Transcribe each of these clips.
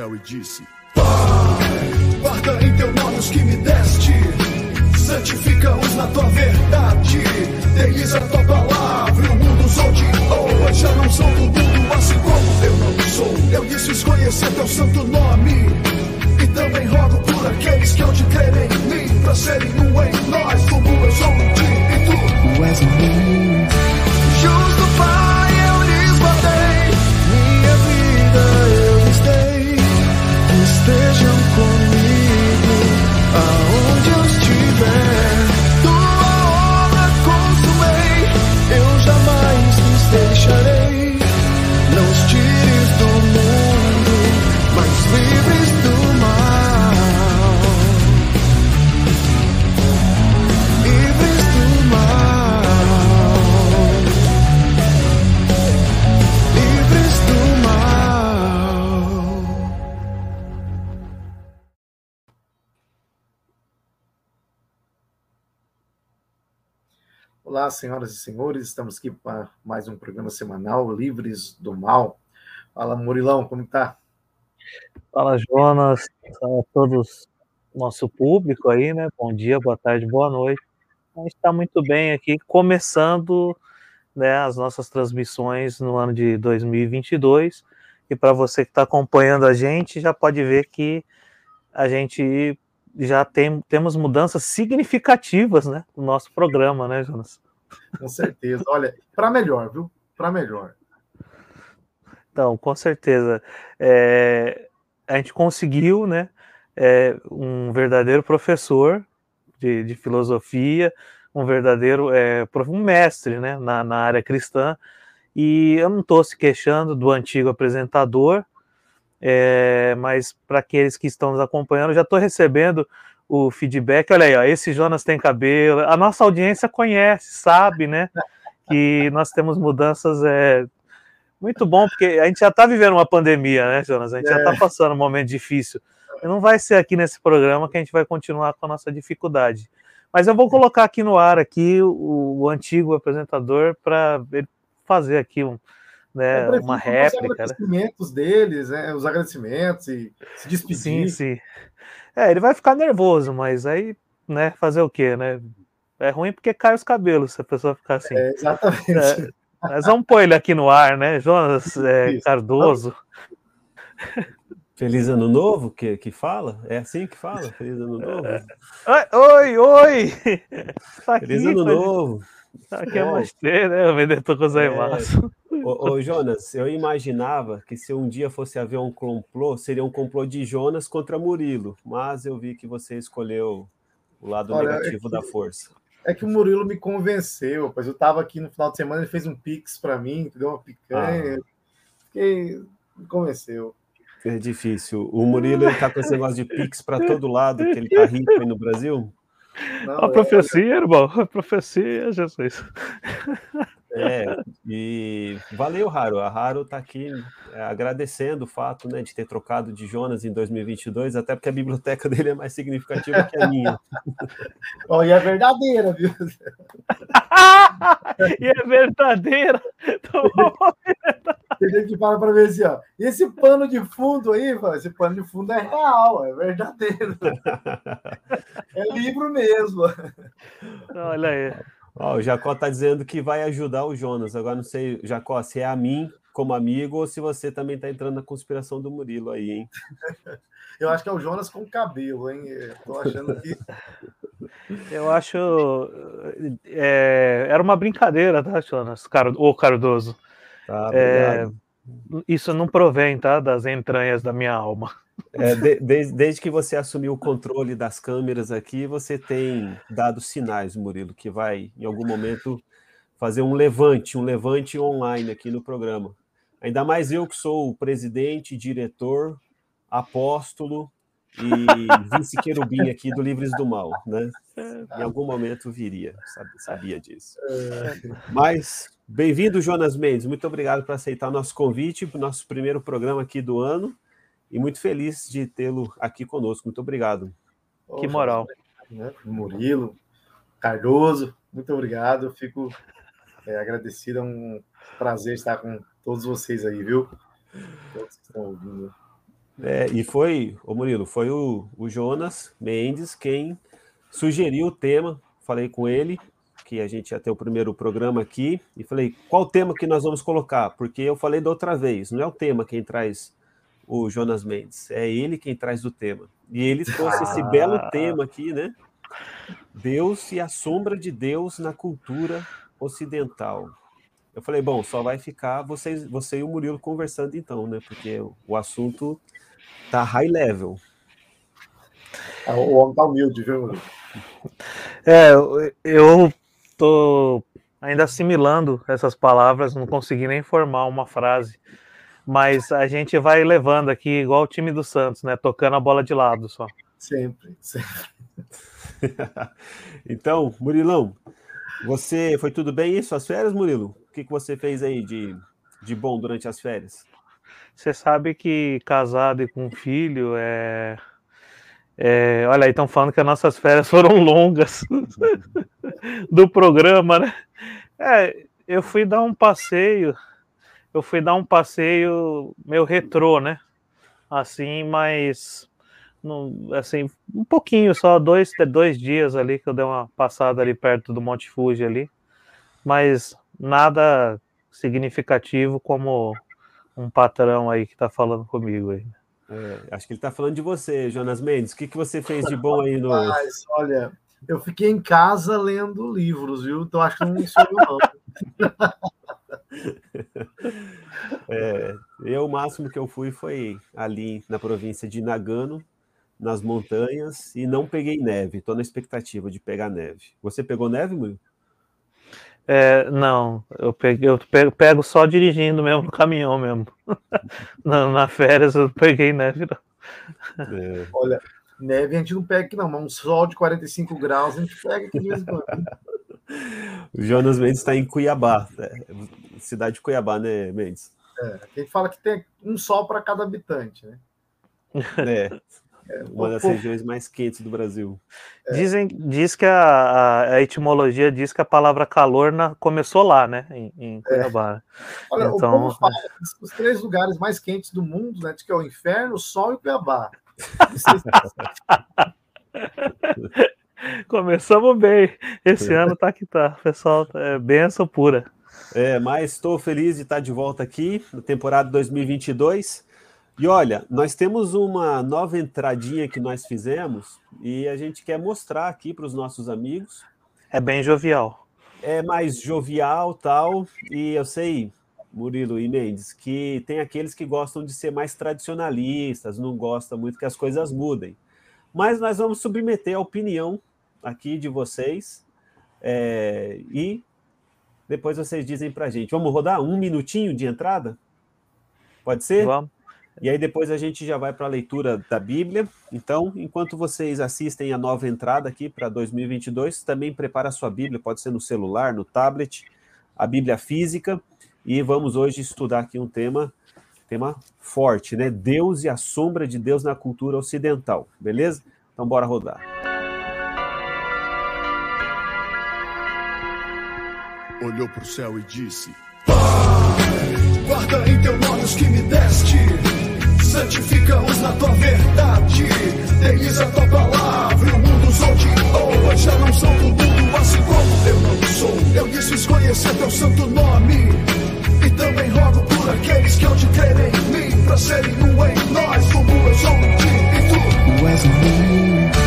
e disse: Pai, guarda em teu nome os que me deste, santifica-os na tua verdade, deles a tua palavra, o mundo os odiou, já não são do mundo, assim como eu não sou. Eu disse conhecer teu santo nome, e também rogo por aqueles que hão de crer em mim, pra serem um em nós, como eu sou um ti e tu. Tu és Senhoras e senhores, estamos aqui para mais um programa semanal, Livres do Mal. Fala, Murilão, como tá? Fala, Jonas, a todos nosso público aí, né? Bom dia, boa tarde, boa noite. A gente está muito bem aqui, começando né, as nossas transmissões no ano de 2022. E para você que está acompanhando a gente, já pode ver que a gente já tem, temos mudanças significativas né, no nosso programa, né, Jonas? Com certeza. Olha, para melhor, viu? Para melhor. Então, com certeza. É, a gente conseguiu, né, é, um verdadeiro professor de, de filosofia, um verdadeiro é, um mestre, né, na, na área cristã. E eu não estou se queixando do antigo apresentador, é, mas para aqueles que estão nos acompanhando, já estou recebendo o feedback. Olha aí, ó, esse Jonas tem cabelo. A nossa audiência conhece, sabe, né? Que nós temos mudanças é, muito bom, porque a gente já está vivendo uma pandemia, né, Jonas? A gente já está passando um momento difícil. E não vai ser aqui nesse programa que a gente vai continuar com a nossa dificuldade. Mas eu vou colocar aqui no ar aqui o, o antigo apresentador para ele fazer aqui um, né, prefiro uma fazer Os réplica. Né? agradecimentos deles, né? Os agradecimentos e se despedir. Sim, sim. É, ele vai ficar nervoso, mas aí, né, fazer o quê, né? É ruim porque cai os cabelos se a pessoa ficar assim. É, exatamente. É, mas vamos pôr ele aqui no ar, né? Jonas é. Cardoso. Feliz Ano Novo, que, que fala? É assim que fala? Feliz Ano Novo? Oi, oi! oi. Tá aqui, Feliz Ano Novo! Tá aqui é você, né? O vendedor gozaimasu. Ô, ô, Jonas, eu imaginava que se um dia fosse haver um complô, seria um complô de Jonas contra Murilo, mas eu vi que você escolheu o lado Olha, é negativo que- da força. É que o Murilo me convenceu, pois eu estava aqui no final de semana, ele fez um pix para mim, deu uma picanha. Fiquei, me convenceu. É difícil. O Murilo ele tá com esse negócio de Pix para todo lado, que ele tá rico aí no Brasil. Não, A é- profecia, irmão. A profecia, Jesus. É, e valeu, Haro. A Haro está aqui é, agradecendo o fato né, de ter trocado de Jonas em 2022, até porque a biblioteca dele é mais significativa que a minha. Ó, e é verdadeira, viu? e é verdadeira. Tem gente que para para ver assim, ó. Esse pano de fundo aí, esse pano de fundo é real, é verdadeiro. É livro mesmo. Olha aí. Ó, o Jacó está dizendo que vai ajudar o Jonas. Agora não sei, Jacó, se é a mim como amigo ou se você também está entrando na conspiração do Murilo aí, hein? Eu acho que é o Jonas com cabelo, hein? Eu Tô achando que. Eu acho. é, era uma brincadeira, tá, Jonas? Car... Ô, Cardoso. Tá, É, obrigado. Isso não provém, tá? Das entranhas da minha alma. É, de- desde, que você assumiu o controle das câmeras aqui, você tem dado sinais, Murilo, que vai, em algum momento, fazer um levante, um levante online aqui no programa. Ainda mais eu que sou o presidente, diretor, apóstolo e vice-querubim aqui do Livres do Mal, né? Em algum momento viria, sabia disso. Mas, bem-vindo, Jonas Mendes. Muito obrigado por aceitar nosso convite para o nosso primeiro programa aqui do ano. E muito feliz de tê-lo aqui conosco. Muito obrigado. Que moral. né? Murilo, Cardoso, muito obrigado. Eu fico é, agradecido. É um prazer estar com todos vocês aí, viu? Todos que estão ouvindo. É, e foi, ô Murilo, foi o, o Jonas Mendes quem sugeriu o tema. Falei com ele que a gente ia ter o primeiro programa aqui e falei qual tema que nós vamos colocar, porque eu falei da outra vez, não é o tema quem traz o Jonas Mendes, é ele quem traz o tema. E ele trouxe esse belo tema aqui, né? Deus e a sombra de Deus na cultura ocidental. Eu falei, bom, só vai ficar vocês, você e o Murilo conversando então, né? Porque o assunto tá high level. É, o homem tá humilde, viu? É, eu tô ainda assimilando essas palavras, não consegui nem formar uma frase. Mas a gente vai levando aqui, igual o time do Santos, né? Tocando a bola de lado só. Sempre, sempre. então, Murilão, você foi tudo bem em suas férias, Murilo? O que, que você fez aí de, de bom durante as férias? Você sabe que casado e com filho é. é olha aí, estão falando que as nossas férias foram longas do programa, né? É, eu fui dar um passeio, eu fui dar um passeio meio retrô, né? Assim, mas no, assim, um pouquinho, só dois, dois dias ali que eu dei uma passada ali perto do Monte Fuji ali, mas nada significativo como um patrão aí que está falando comigo aí. É, acho que ele está falando de você, Jonas Mendes. O que, que você fez de bom aí no. Mas, olha, eu fiquei em casa lendo livros, viu? Então acho que não sou não. é, eu, o máximo que eu fui foi ali na província de Nagano, nas montanhas, e não peguei neve. Estou na expectativa de pegar neve. Você pegou neve, Murilo? É, não, eu, peguei, eu pego, pego, só dirigindo mesmo no caminhão mesmo. na, na férias eu peguei neve. É. Olha, neve a gente não pega aqui não, mas um sol de 45 graus a gente pega aqui mesmo. O Jonas Mendes está em Cuiabá, né? cidade de Cuiabá, né, Mendes? É, a gente fala que tem um sol para cada habitante, né? É. É, uma das regiões mais quentes do Brasil. É. Dizem, diz que a, a, etimologia diz que a palavra calor na, começou lá, né, em, em é. Cuiabá. Olha, então, fala, os três lugares mais quentes do mundo, né, que é o inferno, o sol e o Cuiabá. Começamos bem. Esse ano tá que tá, pessoal, é benção pura. É, mas estou feliz de estar de volta aqui na temporada 2022. E olha, nós temos uma nova entradinha que nós fizemos e a gente quer mostrar aqui para os nossos amigos. É bem jovial. É mais jovial tal. E eu sei, Murilo e Mendes, que tem aqueles que gostam de ser mais tradicionalistas, não gostam muito que as coisas mudem. Mas nós vamos submeter a opinião aqui de vocês é, e depois vocês dizem para a gente. Vamos rodar um minutinho de entrada? Pode ser? Vamos. E aí depois a gente já vai para a leitura da Bíblia. Então, enquanto vocês assistem a nova entrada aqui para 2022, também prepara a sua Bíblia, pode ser no celular, no tablet, a Bíblia física. E vamos hoje estudar aqui um tema, tema forte, né? Deus e a sombra de Deus na cultura ocidental, beleza? Então bora rodar. Olhou para o céu e disse: Pai, guarda em teu nome os que me deste santifica-os na tua verdade. Deis a tua palavra, o mundo os odiou. Já não são do mundo, assim como eu não sou. Eu quis conhecer teu santo nome. E também rogo por aqueles que hão de crer em mim, pra serem um em nós, como eu sou em ti e tu. Tu és em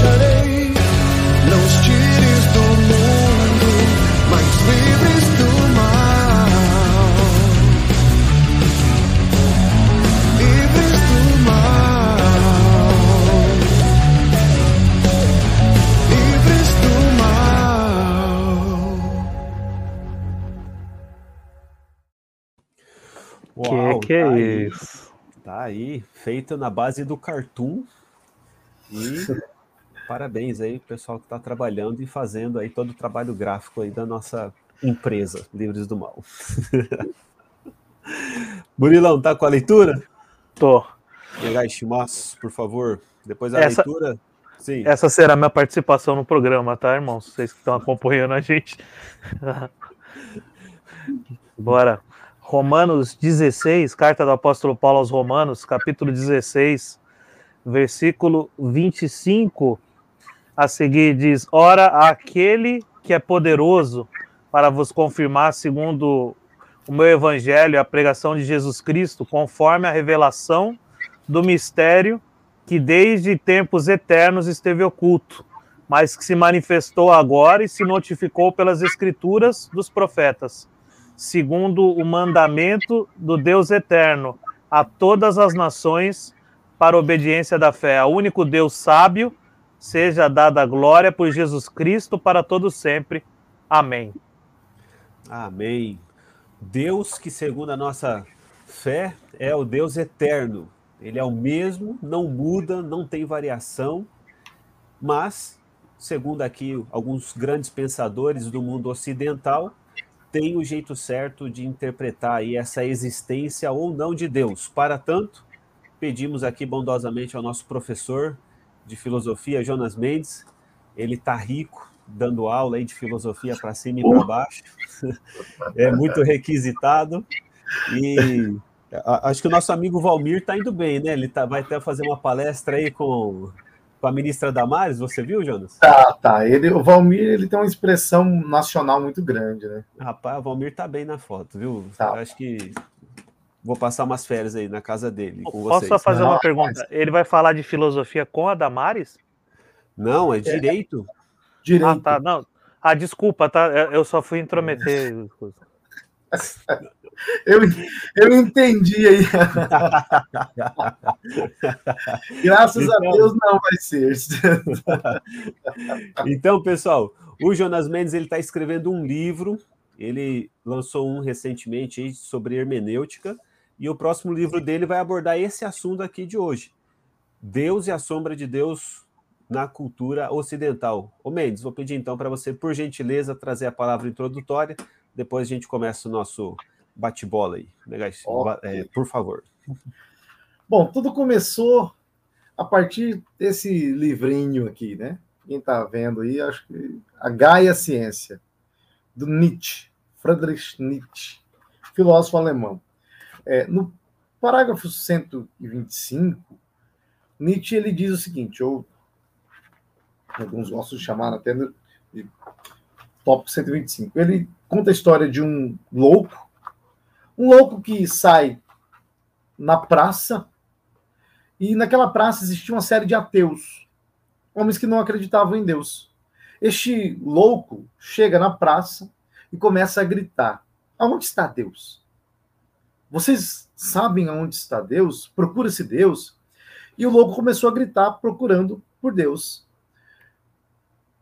deixarei. Não os tires do mundo, mas livres do mal. Livres do mal. Livres do mal. que que é tá aí, isso? Tá aí, feita na base do cartoon. E parabéns aí, pessoal que está trabalhando e fazendo aí todo o trabalho gráfico aí da nossa empresa, Livres do Mal. Murilão, tá com a leitura? Tô. Negaiximasu, por favor. Depois da Essa- leitura. Sim. Essa será a minha participação no programa, tá, irmãos? Vocês que estão acompanhando a gente. Bora. Romanos 16, carta do apóstolo Paulo aos Romanos, capítulo 16, versículo 25. A seguir diz: Ora, aquele que é poderoso para vos confirmar, segundo o meu evangelho, a pregação de Jesus Cristo, conforme a revelação do mistério que desde tempos eternos esteve oculto, mas que se manifestou agora e se notificou pelas escrituras dos profetas, segundo o mandamento do Deus eterno, a todas as nações para a obediência da fé. Ao único Deus sábio, seja dada a glória por Jesus Cristo para todos sempre. Amém. Amém. Deus que, segundo a nossa fé, é o Deus eterno. Ele é o mesmo, não muda, não tem variação, mas, segundo aqui alguns grandes pensadores do mundo ocidental, tem o jeito certo de interpretar aí essa existência ou não de Deus. Para tanto, pedimos aqui bondosamente ao nosso professor de filosofia, Jonas Mendes, ele está rico, dando aula aí de filosofia para cima e para baixo, é muito requisitado, e acho que o nosso amigo Valmir está indo bem, né? Ele tá, vai até fazer uma palestra aí com, com a ministra Damares, você viu, Jonas? Tá, tá. Ele, o Valmir ele tem uma expressão nacional muito grande, né? Rapaz, o Valmir tá bem na foto, viu? Tá. Acho que vou passar umas férias aí na casa dele com Posso vocês. só fazer Não, uma pergunta? Ele vai falar de filosofia com a Damares? Não, é direito. Direito. Ah, tá. Não. Ah, desculpa, tá? Eu só fui intrometer. Eu, eu entendi aí. Graças a Então- Deus não vai ser. Então, pessoal, o Jonas Mendes ele está escrevendo um livro. Ele lançou um recentemente aí sobre hermenêutica e o próximo livro dele vai abordar esse assunto aqui de hoje: Deus e a sombra de Deus na cultura ocidental. Ô Mendes, vou pedir então para você, por gentileza, trazer a palavra introdutória. Depois a gente começa o nosso bate-bola aí. Legal? Ok. É, por favor. Bom, tudo começou a partir desse livrinho aqui, né? Quem está vendo aí, acho que A Gaia Ciência, do Nietzsche, Friedrich Nietzsche, filósofo alemão. É, no parágrafo 125, Nietzsche ele diz o seguinte, ou alguns gostam de chamar até de tópico 125. Ele conta a história de um louco, um louco que sai na praça e naquela praça existia uma série de ateus, homens que não acreditavam em Deus. Este louco chega na praça e começa a gritar: Aonde está Deus? Vocês sabem aonde está Deus? Procura-se Deus. E o louco começou a gritar procurando por Deus.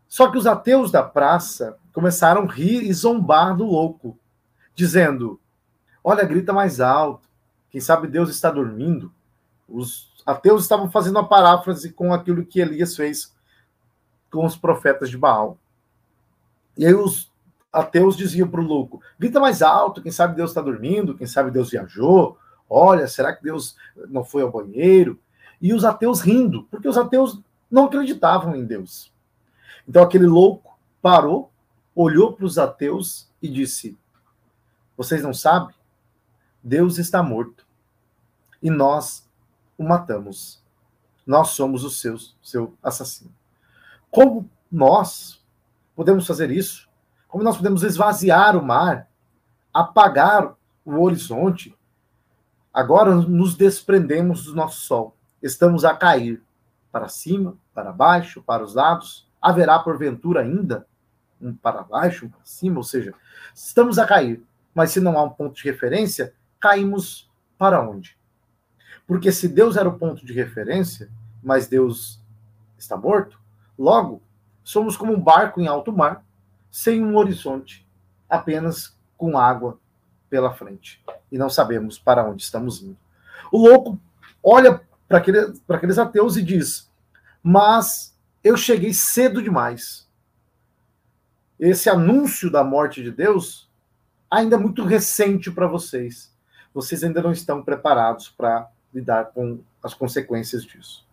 Só que os ateus da praça começaram a rir e zombar do louco, dizendo: Olha, grita mais alto. Quem sabe Deus está dormindo. Os ateus estavam fazendo uma paráfrase com aquilo que Elias fez com os profetas de Baal. E aí os ateus diziam para o louco: grita mais alto, quem sabe Deus está dormindo, quem sabe Deus viajou. Olha, será que Deus não foi ao banheiro? E os ateus rindo, porque os ateus não acreditavam em Deus. Então aquele louco parou, olhou para os ateus e disse: Vocês não sabem? Deus está morto. E nós o matamos. Nós somos o seu, seu assassino. Como nós podemos fazer isso? Como nós podemos esvaziar o mar, apagar o horizonte? Agora nos desprendemos do nosso sol. Estamos a cair para cima, para baixo, para os lados. Haverá porventura ainda um para baixo, um para cima, ou seja, estamos a cair. Mas se não há um ponto de referência, caímos para onde? Porque se Deus era o ponto de referência, mas Deus está morto, logo somos como um barco em alto mar, sem um horizonte, apenas com água pela frente. E não sabemos para onde estamos indo. O louco olha para aquele, aqueles ateus e diz: Mas eu cheguei cedo demais. Esse anúncio da morte de Deus ainda é muito recente para vocês. Vocês ainda não estão preparados para lidar com as consequências disso.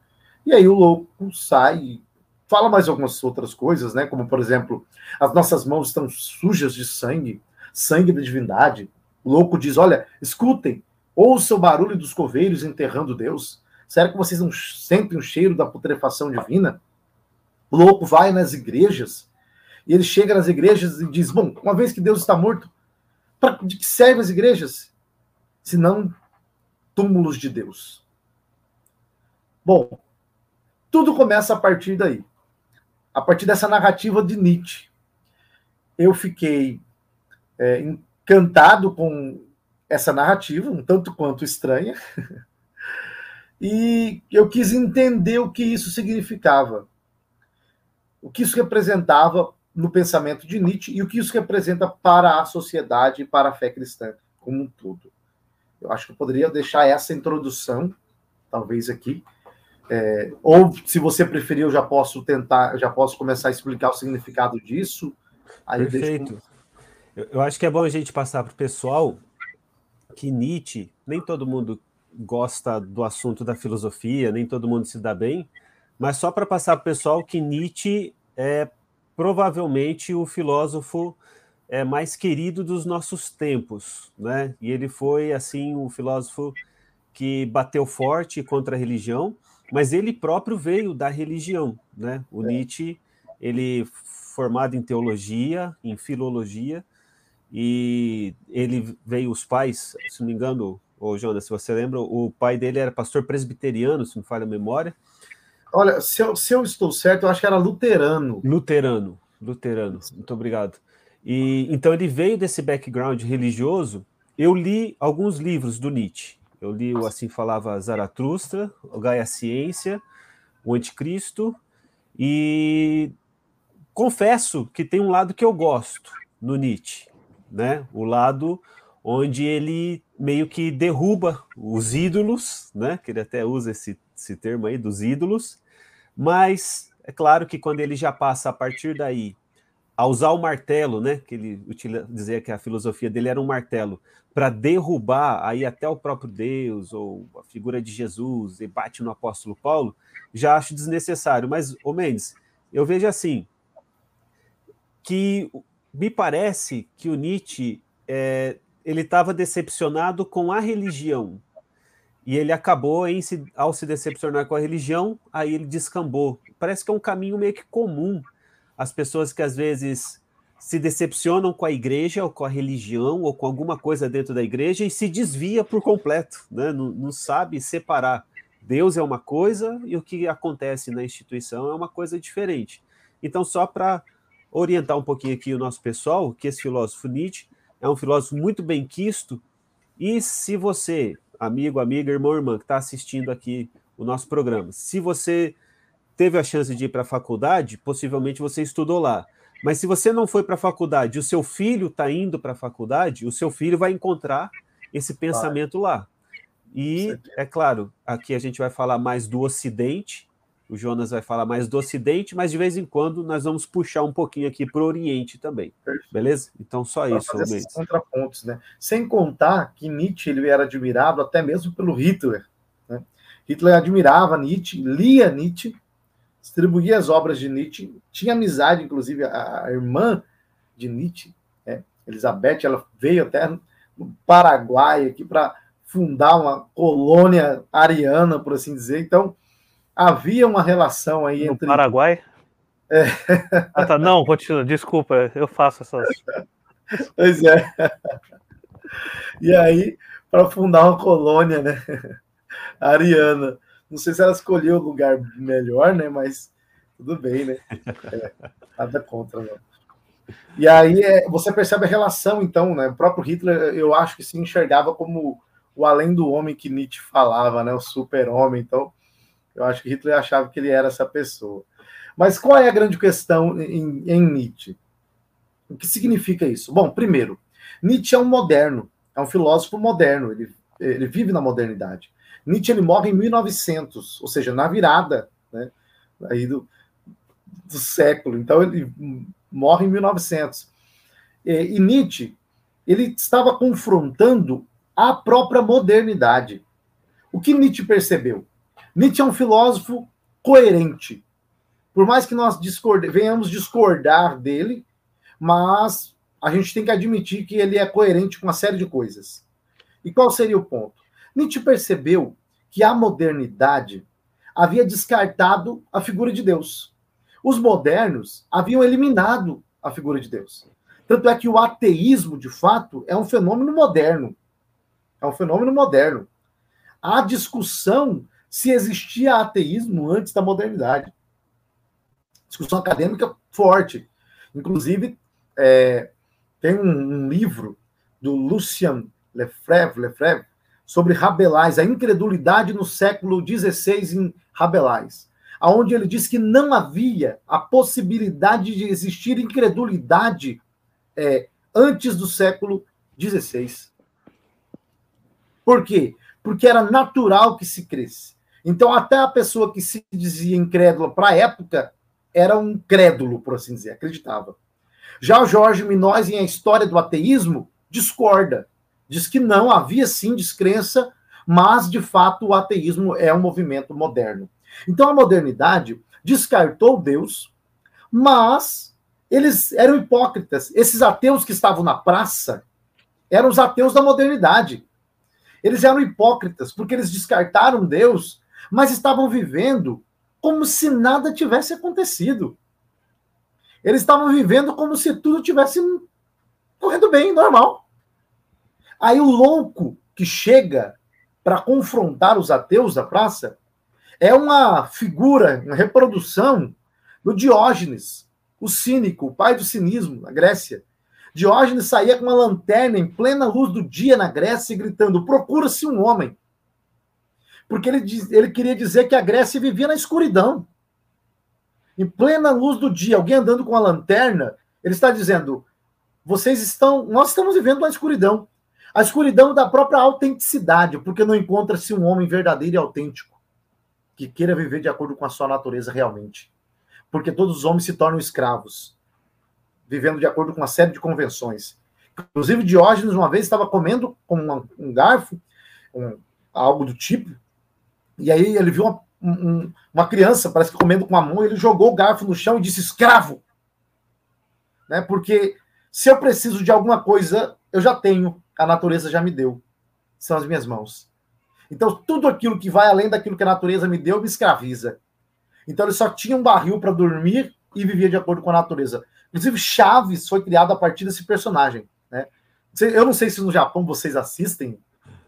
E aí o louco sai, fala mais algumas outras coisas, né? Como, por exemplo, as nossas mãos estão sujas de sangue, sangue da divindade. O louco diz: Olha, escutem, ouça o barulho dos coveiros enterrando Deus. Será que vocês não sentem o cheiro da putrefação divina? O louco vai nas igrejas e ele chega nas igrejas e diz: Bom, uma vez que Deus está morto, para de que servem as igrejas? Se não túmulos de Deus. Bom, tudo começa a partir daí. A partir dessa narrativa de Nietzsche. Eu fiquei é, encantado com essa narrativa, um tanto quanto estranha, e eu quis entender o que isso significava, o que isso representava no pensamento de Nietzsche e o que isso representa para a sociedade e para a fé cristã como um todo. Eu acho que eu poderia deixar essa introdução, talvez aqui, é, ou se você preferir, eu já posso tentar, já posso começar a explicar o significado disso. Perfeito. Deixo... Eu, eu acho que é bom a gente passar para o pessoal que Nietzsche, nem todo mundo gosta do assunto da filosofia, nem todo mundo se dá bem, mas só para passar para o pessoal que Nietzsche é provavelmente o filósofo é, mais querido dos nossos tempos, né? E ele foi assim um filósofo que bateu forte contra a religião, mas ele próprio veio da religião, né? O é. Nietzsche, ele formado em teologia, em filologia, e ele veio os pais, se não me engano, ô Jonas, se você lembra, o pai dele era pastor presbiteriano, se não falha a memória, Olha, se eu, se eu estou certo, eu acho que era luterano. Luterano, luterano. Muito obrigado. E então ele veio desse background religioso. Eu li alguns livros do Nietzsche. Eu li o Assim Falava Zaratustra, o Gaia Ciência, o Anticristo, e confesso que tem um lado que eu gosto no Nietzsche, né? O lado onde ele meio que derruba os ídolos, né? Que ele até usa esse, esse termo aí dos ídolos, mas é claro que quando ele já passa a partir daí a usar o martelo, né, que ele dizia que a filosofia dele era um martelo, para derrubar aí até o próprio Deus ou a figura de Jesus e bate no apóstolo Paulo, já acho desnecessário. Mas, ô Mendes, eu vejo assim, que me parece que o Nietzsche é, ele estava decepcionado com a religião, e ele acabou, em ao se decepcionar com a religião, aí ele descambou. Parece que é um caminho meio que comum. As pessoas que às vezes se decepcionam com a igreja, ou com a religião, ou com alguma coisa dentro da igreja e se desvia por completo, né? não, não sabe separar. Deus é uma coisa e o que acontece na instituição é uma coisa diferente. Então, só para orientar um pouquinho aqui o nosso pessoal, que esse filósofo Nietzsche é um filósofo muito bem quisto, e se você amigo, amiga, irmão, irmã que está assistindo aqui o nosso programa. Se você teve a chance de ir para a faculdade, possivelmente você estudou lá. Mas se você não foi para a faculdade, o seu filho está indo para a faculdade, o seu filho vai encontrar esse pensamento lá. E, é claro, aqui a gente vai falar mais do Ocidente, o Jonas vai falar mais do Ocidente, mas de vez em quando nós vamos puxar um pouquinho aqui para o Oriente também. Perfeito. Beleza? Então, só pra isso. Fazer esses contrapontos, né? Sem contar que Nietzsche ele era admirado até mesmo pelo Hitler. Né? Hitler admirava Nietzsche, lia Nietzsche, distribuía as obras de Nietzsche, tinha amizade, inclusive, a, irmã de Nietzsche, né? Elizabeth, ela veio até no Paraguai aqui para fundar uma colônia ariana, por assim dizer. Então, havia uma relação aí no entre. Paraguai? É. Ah, tá. Não, continua, desculpa, eu faço essas. Pois é. E aí, para fundar uma colônia, né? Ariana. Não sei se ela escolheu o lugar melhor, né? Mas tudo bem, né? É, nada contra, não. E aí é, você percebe a relação, então, né? O próprio Hitler, eu acho que se enxergava como o além do homem que Nietzsche falava, né? O super-homem. Então, eu acho que Hitler achava que ele era essa pessoa. Mas qual é a grande questão em, em Nietzsche? O que significa isso? Bom, primeiro, Nietzsche é um moderno, é um filósofo moderno, ele, ele vive na modernidade. Nietzsche ele morre em 1900, ou seja, na virada né, aí do, do século. Então ele morre em 1900. E, e Nietzsche ele estava confrontando a própria modernidade. O que Nietzsche percebeu? Nietzsche é um filósofo coerente. Por mais que nós discord... venhamos discordar dele, mas a gente tem que admitir que ele é coerente com uma série de coisas. E qual seria o ponto? Nietzsche percebeu que a modernidade havia descartado a figura de Deus. Os modernos haviam eliminado a figura de Deus. Tanto é que o ateísmo, de fato, é um fenômeno moderno. É um fenômeno moderno. Há discussão se existia ateísmo antes da modernidade. Discussão acadêmica forte. Inclusive, é, tem um, um, livro do Lucien Lefebvre, Lefebvre sobre Rabelais, a incredulidade no século XVI em Rabelais, aonde ele diz que não havia a possibilidade de existir incredulidade é, antes do século XVI. Por quê? Porque era natural que se cresce. Então, até a pessoa que se dizia incrédula para a época era um crédulo, por assim dizer, acreditava. Já o Jorge Minóis, em A História do Ateísmo, discorda. Diz que não, havia sim descrença, mas, de fato, o ateísmo é um movimento moderno. Então, a modernidade descartou Deus, mas eles eram hipócritas. Esses ateus que estavam na praça eram os ateus da modernidade. Eles eram hipócritas, porque eles descartaram Deus, mas estavam vivendo como se nada tivesse acontecido. Eles estavam vivendo como se tudo tivesse correndo bem, normal. Aí o louco que chega para confrontar os ateus da praça é uma figura, uma reprodução do Diógenes, o cínico, o pai do cinismo na Grécia. Diógenes saía com uma lanterna em plena luz do dia na Grécia, gritando: procura-se um homem. Porque ele, ele queria dizer que a Grécia vivia na escuridão em plena luz do dia, alguém andando com a lanterna, ele está dizendo: vocês estão, nós estamos vivendo uma escuridão. A escuridão da própria autenticidade, porque não encontra-se um homem verdadeiro e autêntico que queira viver de acordo com a sua natureza realmente. Porque todos os homens se tornam escravos, vivendo de acordo com uma série de convenções. Inclusive, Diógenes, uma vez, estava comendo com um garfo, um, algo do tipo, e aí ele viu uma um, uma criança, parece que comendo com a mão, ele jogou o garfo no chão e disse escravo. Né? Porque se eu preciso de alguma coisa, eu já tenho, a natureza já me deu. São as minhas mãos. Então, tudo aquilo que vai além daquilo que a natureza me deu me escraviza. Então, ele só tinha um barril para dormir e vivia de acordo com a natureza. Inclusive, Chaves foi criado a partir desse personagem. Né? Eu não sei se no Japão vocês assistem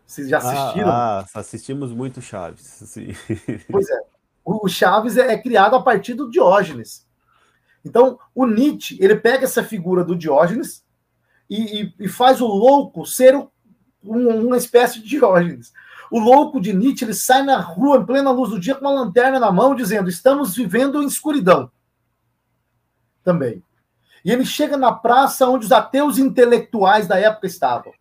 vocês já assistiram? Ah, ah assistimos muito Chaves. Sim. Pois é. O Chaves é, é criado a partir do Diógenes. Então, o Nietzsche, ele pega essa figura do Diógenes e, e, e faz o louco ser um, uma espécie de Diógenes. O louco de Nietzsche, ele sai na rua em plena luz do dia com uma lanterna na mão, dizendo: estamos vivendo em escuridão. Também. E ele chega na praça onde os ateus intelectuais da época estavam.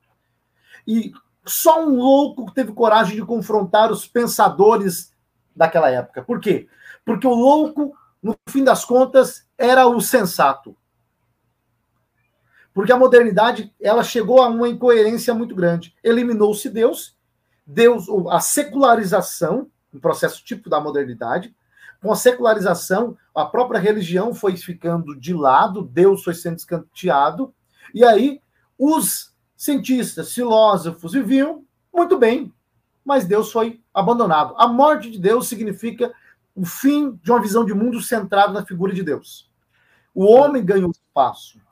E só um louco teve coragem de confrontar os pensadores daquela época. Por quê? Porque o louco, no fim das contas, era o sensato. Porque a modernidade ela chegou a uma incoerência muito grande. Eliminou-se Deus, Deus, a secularização, um processo tipo da modernidade. Com a secularização, a própria religião foi ficando de lado, Deus foi sendo escanteado, e aí os cientistas, filósofos viviam muito bem, mas Deus foi abandonado. A morte de Deus significa o fim de uma visão de mundo centrado na figura de Deus. O homem ganhou espaço.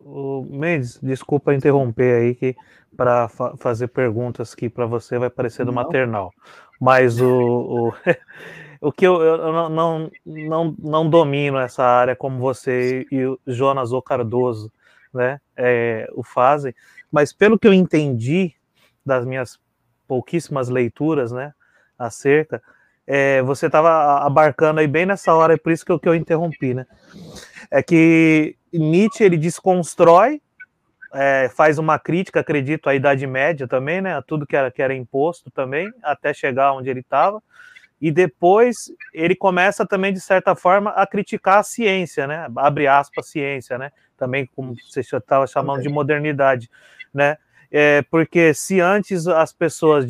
O Mendes, desculpa interromper aí que para fa fazer perguntas que para você vai parecer do não. maternal, mas o, o, o que eu, eu não, não, não, não domino essa área como você e o Jonas O Cardoso né, é, o fazem, mas pelo que eu entendi das minhas pouquíssimas leituras, né, acerca, é, você estava abarcando aí bem nessa hora, é por isso que eu, que eu interrompi, né, é que Nietzsche, ele desconstrói, é, faz uma crítica, acredito, à Idade Média também, né, a tudo que era, que era imposto também, até chegar onde ele estava, e depois ele começa também, de certa forma, a criticar a ciência, né, abre aspas, ciência, né, também como você estava chamando de modernidade, né? É, porque se antes as pessoas,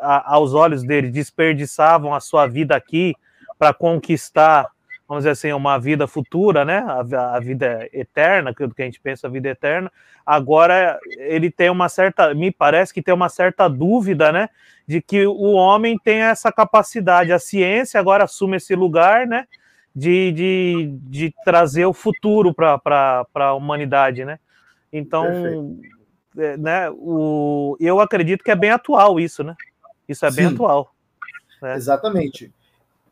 aos olhos dele, desperdiçavam a sua vida aqui para conquistar, vamos dizer assim, uma vida futura, né? A, a vida eterna, que a gente pensa a vida eterna. Agora ele tem uma certa, me parece que tem uma certa dúvida, né? De que o homem tem essa capacidade, a ciência agora assume esse lugar, né? De, de, de trazer o futuro para a humanidade, né? Então, Perfeito é, né, o, eu acredito que é bem atual isso, né? Isso é Sim, bem atual. Né? Exatamente.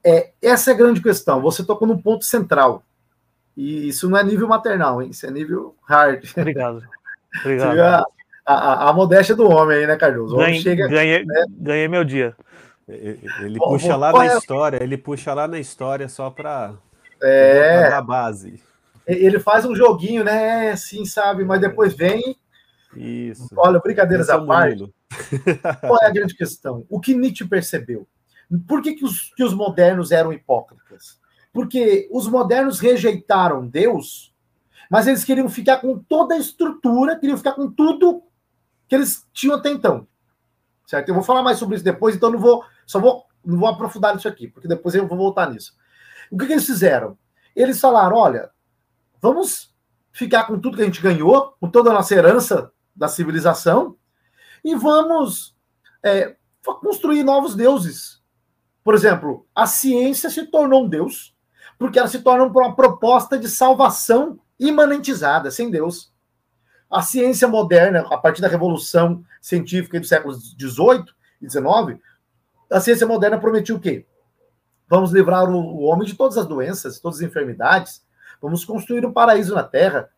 É, essa é a grande questão. Você tocou num ponto central. E isso não é nível maternal, hein? Isso é nível hard. Obrigado. Obrigado. A, a, a, modéstia do homem aí, né, Carlos? Ganhei, chega, ganhei, né? ganhei meu dia. Ele puxa lá na história, ele puxa lá na história só para é, dar base. Ele faz um joguinho, né? Sim, sabe, mas depois vem isso. Olha, brincadeiras à parte. Qual é a grande questão? O que Nietzsche percebeu? Por que, que, os, que os modernos eram hipócritas? Porque os modernos rejeitaram Deus, mas eles queriam ficar com toda a estrutura, queriam ficar com tudo que eles tinham até então. Certo? Eu vou falar mais sobre isso depois, então não vou, só vou, não vou aprofundar nisso aqui, porque depois eu vou voltar nisso. O que, que eles fizeram? Eles falaram: olha, vamos ficar com tudo que a gente ganhou, com toda a nossa herança da civilização e vamos é, construir novos deuses. Por exemplo, a ciência se tornou um deus porque ela se torna uma proposta de salvação imanentizada, sem Deus. A ciência moderna, a partir da revolução científica dos séculos XVIII e XIX, a ciência moderna prometia o quê? Vamos livrar o homem de todas as doenças, todas as enfermidades, vamos construir um paraíso na Terra,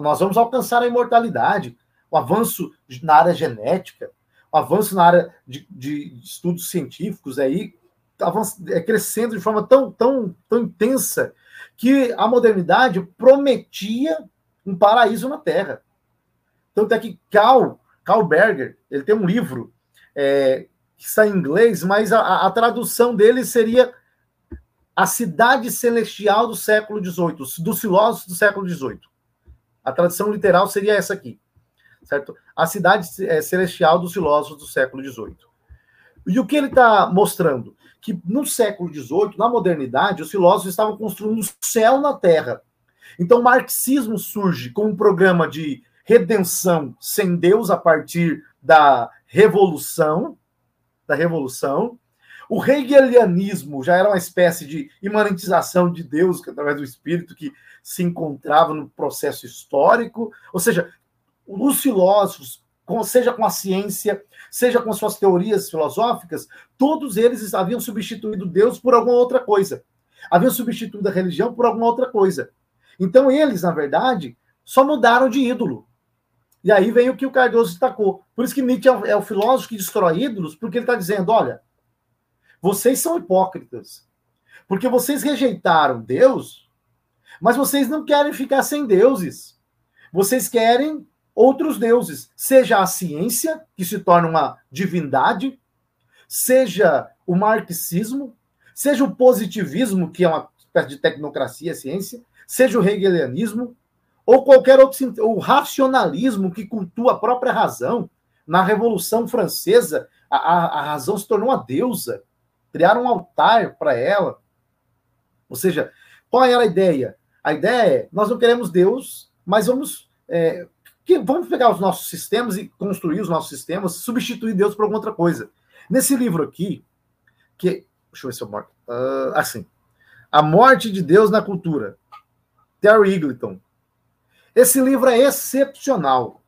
nós vamos alcançar a imortalidade, o avanço na área genética, o avanço na área de, de estudos científicos aí, é, crescendo de forma tão, tão, tão intensa que a modernidade prometia um paraíso na Terra. Tanto é que Karl, Karl Berger, ele tem um livro é, que está em inglês, mas a, a, tradução dele seria A Cidade Celestial do século XVIII, dos filósofos do século XVIII. A tradução literal seria essa aqui certo? A cidade é, celestial dos filósofos do século XVIII. E o que ele está mostrando? Que no século XVIII, na modernidade, os filósofos estavam construindo o céu na Terra. Então, o marxismo surge como um programa de redenção sem Deus a partir da revolução, da revolução. O hegelianismo já era uma espécie de imanentização de Deus através do espírito que se encontrava no processo histórico. Ou seja, os filósofos, seja com a ciência, seja com suas teorias filosóficas, todos eles haviam substituído Deus por alguma outra coisa. Haviam substituído a religião por alguma outra coisa. Então, eles, na verdade, só mudaram de ídolo. E aí vem o que o Cardoso destacou. Por isso que Nietzsche é o, é o filósofo que destrói ídolos, porque ele está dizendo: olha, vocês são hipócritas. Porque vocês rejeitaram Deus, mas vocês não querem ficar sem deuses. Vocês querem outros deuses, seja a ciência, que se torna uma divindade, seja o marxismo, seja o positivismo, que é uma espécie de tecnocracia, ciência, seja o hegelianismo, ou qualquer outro, o racionalismo que cultua a própria razão. Na Revolução Francesa, a, a, a razão se tornou uma deusa, criaram um altar para ela. Ou seja, qual era a ideia? A ideia é: nós não queremos Deus, mas vamos é, que vamos pegar os nossos sistemas e construir os nossos sistemas, substituir Deus por alguma outra coisa. Nesse livro aqui, que. Deixa eu ver se eu morto. Uh, assim. A Morte de Deus na Cultura. Terry Eagleton. Esse livro é excepcional.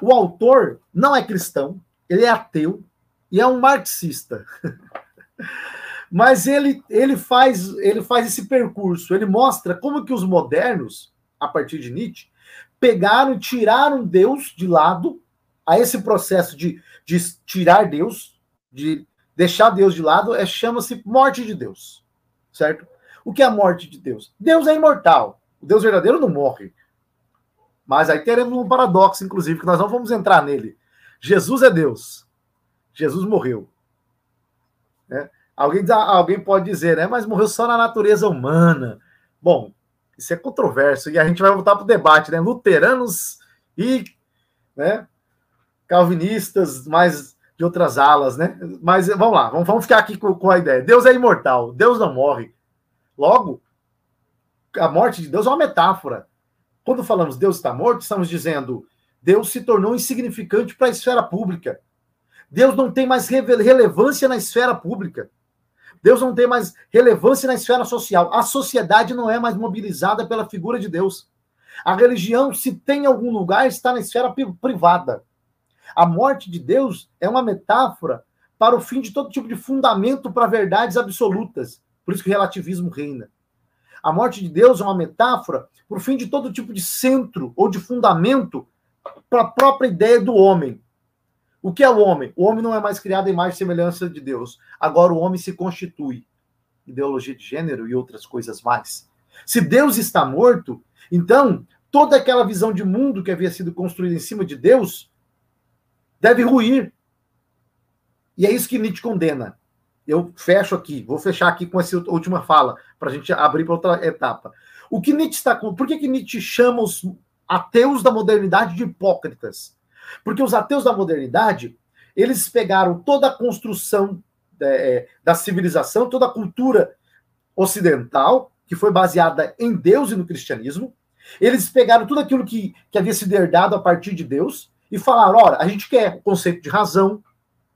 O autor não é cristão, ele é ateu e é um marxista. Mas ele, ele, faz, ele faz esse percurso, ele mostra como que os modernos, a partir de Nietzsche, pegaram e tiraram Deus de lado a esse processo de, de tirar Deus, de deixar Deus de lado, é chama-se morte de Deus, certo? O que é a morte de Deus? Deus é imortal. O Deus verdadeiro não morre. Mas aí teremos um paradoxo, inclusive, que nós não vamos entrar nele. Jesus é Deus. Jesus morreu. Né? Alguém, alguém pode dizer, né? Mas morreu só na natureza humana. Bom, isso é controverso. E a gente vai voltar para o debate, né? Luteranos e. Né? calvinistas mais de outras alas, né? Mas vamos lá, vamos, vamos ficar aqui com, com a ideia. Deus é imortal, Deus não morre. Logo, a morte de Deus é uma metáfora. Quando falamos Deus está morto, estamos dizendo Deus se tornou insignificante para a esfera pública. Deus não tem mais relevância na esfera pública. Deus não tem mais relevância na esfera social. A sociedade não é mais mobilizada pela figura de Deus. A religião, se tem algum lugar, está na esfera privada. A morte de Deus é uma metáfora para o fim de todo tipo de fundamento para verdades absolutas. Por isso que o relativismo reina. A morte de Deus é uma metáfora para o fim de todo tipo de centro ou de fundamento para a própria ideia do homem. O que é o homem? O homem não é mais criado em e semelhança de Deus. Agora o homem se constitui. Ideologia de gênero e outras coisas mais. Se Deus está morto, então toda aquela visão de mundo que havia sido construída em cima de Deus deve ruir. E é isso que Nietzsche condena. Eu fecho aqui, vou fechar aqui com essa última fala, para a gente abrir para outra etapa. O que Nietzsche está. Por que, que Nietzsche chama os ateus da modernidade de hipócritas? Porque os ateus da modernidade, eles pegaram toda a construção é, da civilização, toda a cultura ocidental, que foi baseada em Deus e no cristianismo. Eles pegaram tudo aquilo que, que havia sido herdado a partir de Deus e falaram: olha, a gente quer o conceito de razão,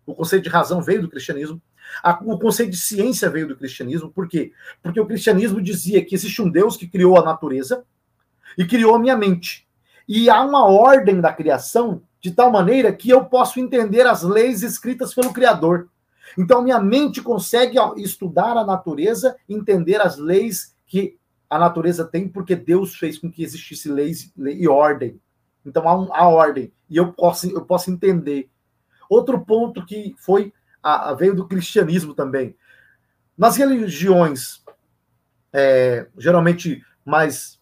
o conceito de razão veio do cristianismo, a, o conceito de ciência veio do cristianismo, por quê? Porque o cristianismo dizia que existe um Deus que criou a natureza e criou a minha mente. E há uma ordem da criação de tal maneira que eu posso entender as leis escritas pelo Criador. Então, minha mente consegue estudar a natureza, entender as leis que a natureza tem, porque Deus fez com que existisse leis e ordem. Então há, um, há ordem. E eu posso, eu posso entender. Outro ponto que foi a, a veio do cristianismo também. Nas religiões, é, geralmente mais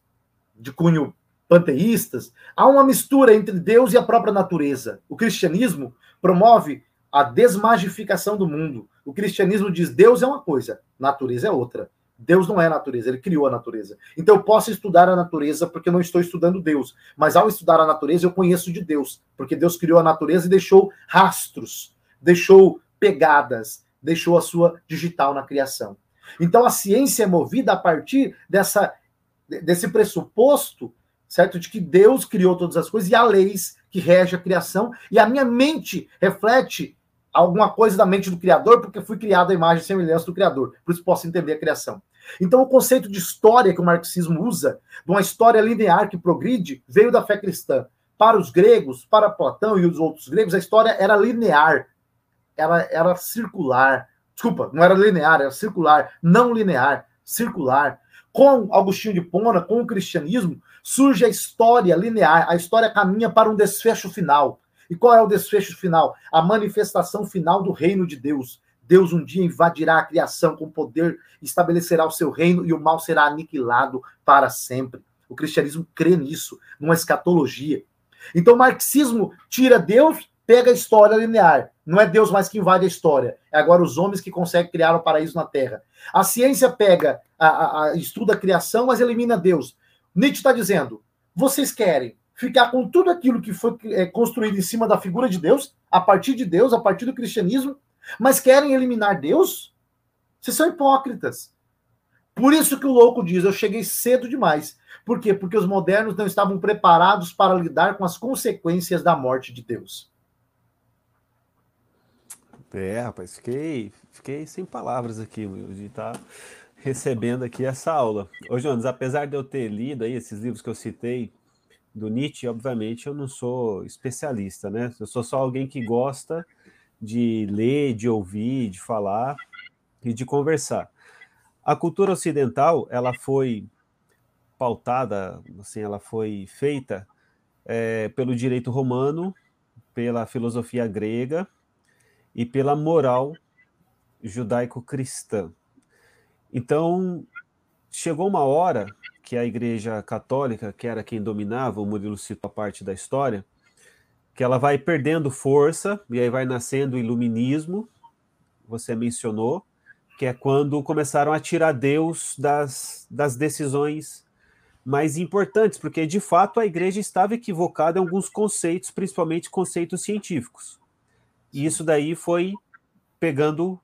de cunho panteístas, há uma mistura entre Deus e a própria natureza. O cristianismo promove a desmagificação do mundo. O cristianismo diz Deus é uma coisa, natureza é outra. Deus não é a natureza, ele criou a natureza. Então eu posso estudar a natureza porque eu não estou estudando Deus. Mas ao estudar a natureza, eu conheço de Deus, porque Deus criou a natureza e deixou rastros, deixou pegadas, deixou a sua digital na criação. Então a ciência é movida a partir dessa, desse pressuposto, certo? De que Deus criou todas as coisas e há leis que regem a criação, e a minha mente reflete alguma coisa da mente do Criador, porque fui criado à imagem e semelhança do Criador. Por isso posso entender a criação. Então, o conceito de história que o marxismo usa, de uma história linear que progride, veio da fé cristã. Para os gregos, para Platão e os outros gregos, a história era linear, era, era circular. Desculpa, não era linear, era circular, não linear, circular. Com Agostinho de Pona, com o cristianismo, surge a história linear. A história caminha para um desfecho final. E qual é o desfecho final? A manifestação final do reino de Deus. Deus um dia invadirá a criação com poder, estabelecerá o seu reino e o mal será aniquilado para sempre. O cristianismo crê nisso, numa escatologia. Então o marxismo tira Deus, pega a história linear. Não é Deus mais que invade a história. É agora os homens que conseguem criar o paraíso na Terra. A ciência pega, a, a, a estuda a criação, mas elimina Deus. Nietzsche está dizendo: vocês querem ficar com tudo aquilo que foi é, construído em cima da figura de Deus, a partir de Deus, a partir do cristianismo, mas querem eliminar Deus? Vocês são hipócritas. Por isso que o louco diz: eu cheguei cedo demais. Por quê? Porque os modernos não estavam preparados para lidar com as consequências da morte de Deus. É, rapaz, fiquei, fiquei sem palavras aqui de estar tá recebendo aqui essa aula. Ô, Jonas, apesar de eu ter lido aí esses livros que eu citei, do Nietzsche, obviamente eu não sou especialista, né? Eu sou só alguém que gosta de ler, de ouvir, de falar e de conversar. A cultura ocidental, ela foi pautada, assim, ela foi feita é, pelo direito romano, pela filosofia grega e pela moral judaico-cristã. Então, chegou uma hora que a Igreja Católica, que era quem dominava, o Murilo citou a parte da história, que ela vai perdendo força, e aí vai nascendo o iluminismo, você mencionou, que é quando começaram a tirar Deus das, das decisões mas importantes, porque de fato a igreja estava equivocada em alguns conceitos, principalmente conceitos científicos. E isso daí foi pegando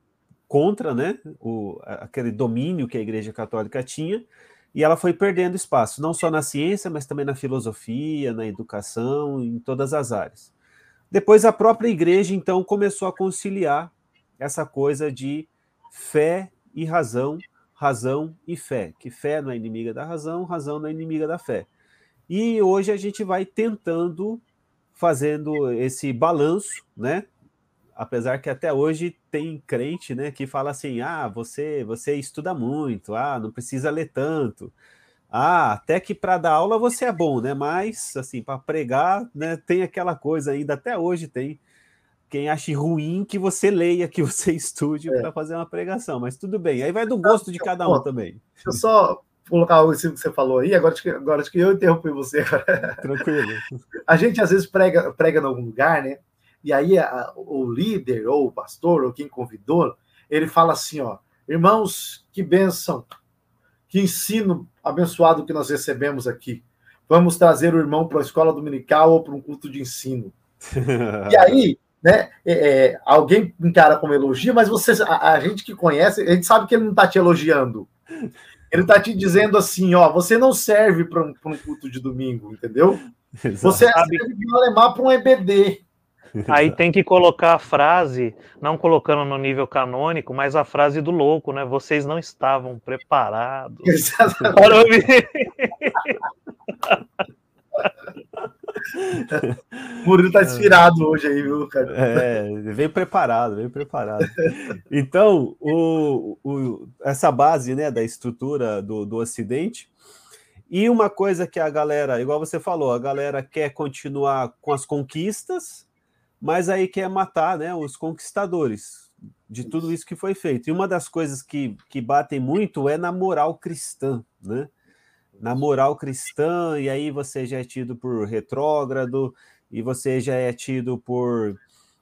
contra né, o, aquele domínio que a igreja católica tinha, e ela foi perdendo espaço, não só na ciência, mas também na filosofia, na educação, em todas as áreas. Depois a própria igreja, então, começou a conciliar essa coisa de fé e razão razão e fé, que fé não é inimiga da razão, razão não é inimiga da fé. E hoje a gente vai tentando fazendo esse balanço, né? Apesar que até hoje tem crente, né, que fala assim: "Ah, você você estuda muito, ah, não precisa ler tanto". Ah, até que para dar aula você é bom, né? Mas assim, para pregar, né, tem aquela coisa ainda até hoje tem quem acha ruim que você leia, que você estude é. para fazer uma pregação, mas tudo bem. Aí vai do gosto de cada um também. Deixa eu só colocar isso que você falou aí, agora acho que, agora acho que eu interrompi você. Tranquilo. A gente às vezes prega, prega em algum lugar, né? E aí a, o líder, ou o pastor, ou quem convidou, ele fala assim: ó, irmãos, que bênção, que ensino abençoado que nós recebemos aqui. Vamos trazer o irmão para a escola dominical ou para um culto de ensino. e aí, né? É, é, alguém encara como elogio, mas você, a, a, gente que conhece, a gente sabe que ele não está te elogiando. Ele está te dizendo assim, ó, você não serve para um, um, culto de domingo, entendeu? Exato. Você serve de alemar para um EBD. Aí tem que colocar a frase, não colocando no nível canônico, mas a frase do louco, né? Vocês não estavam preparados. Exatamente. O Murilo tá inspirado hoje aí, viu, cara? É, veio preparado, veio preparado. Então, o, o, essa base né, da estrutura do, do Ocidente. E uma coisa que a galera, igual você falou, a galera quer continuar com as conquistas, mas aí quer matar né, os conquistadores de tudo isso que foi feito. E uma das coisas que, que batem muito é na moral cristã, né? na moral cristã, e aí você já é tido por retrógrado, e você já é tido por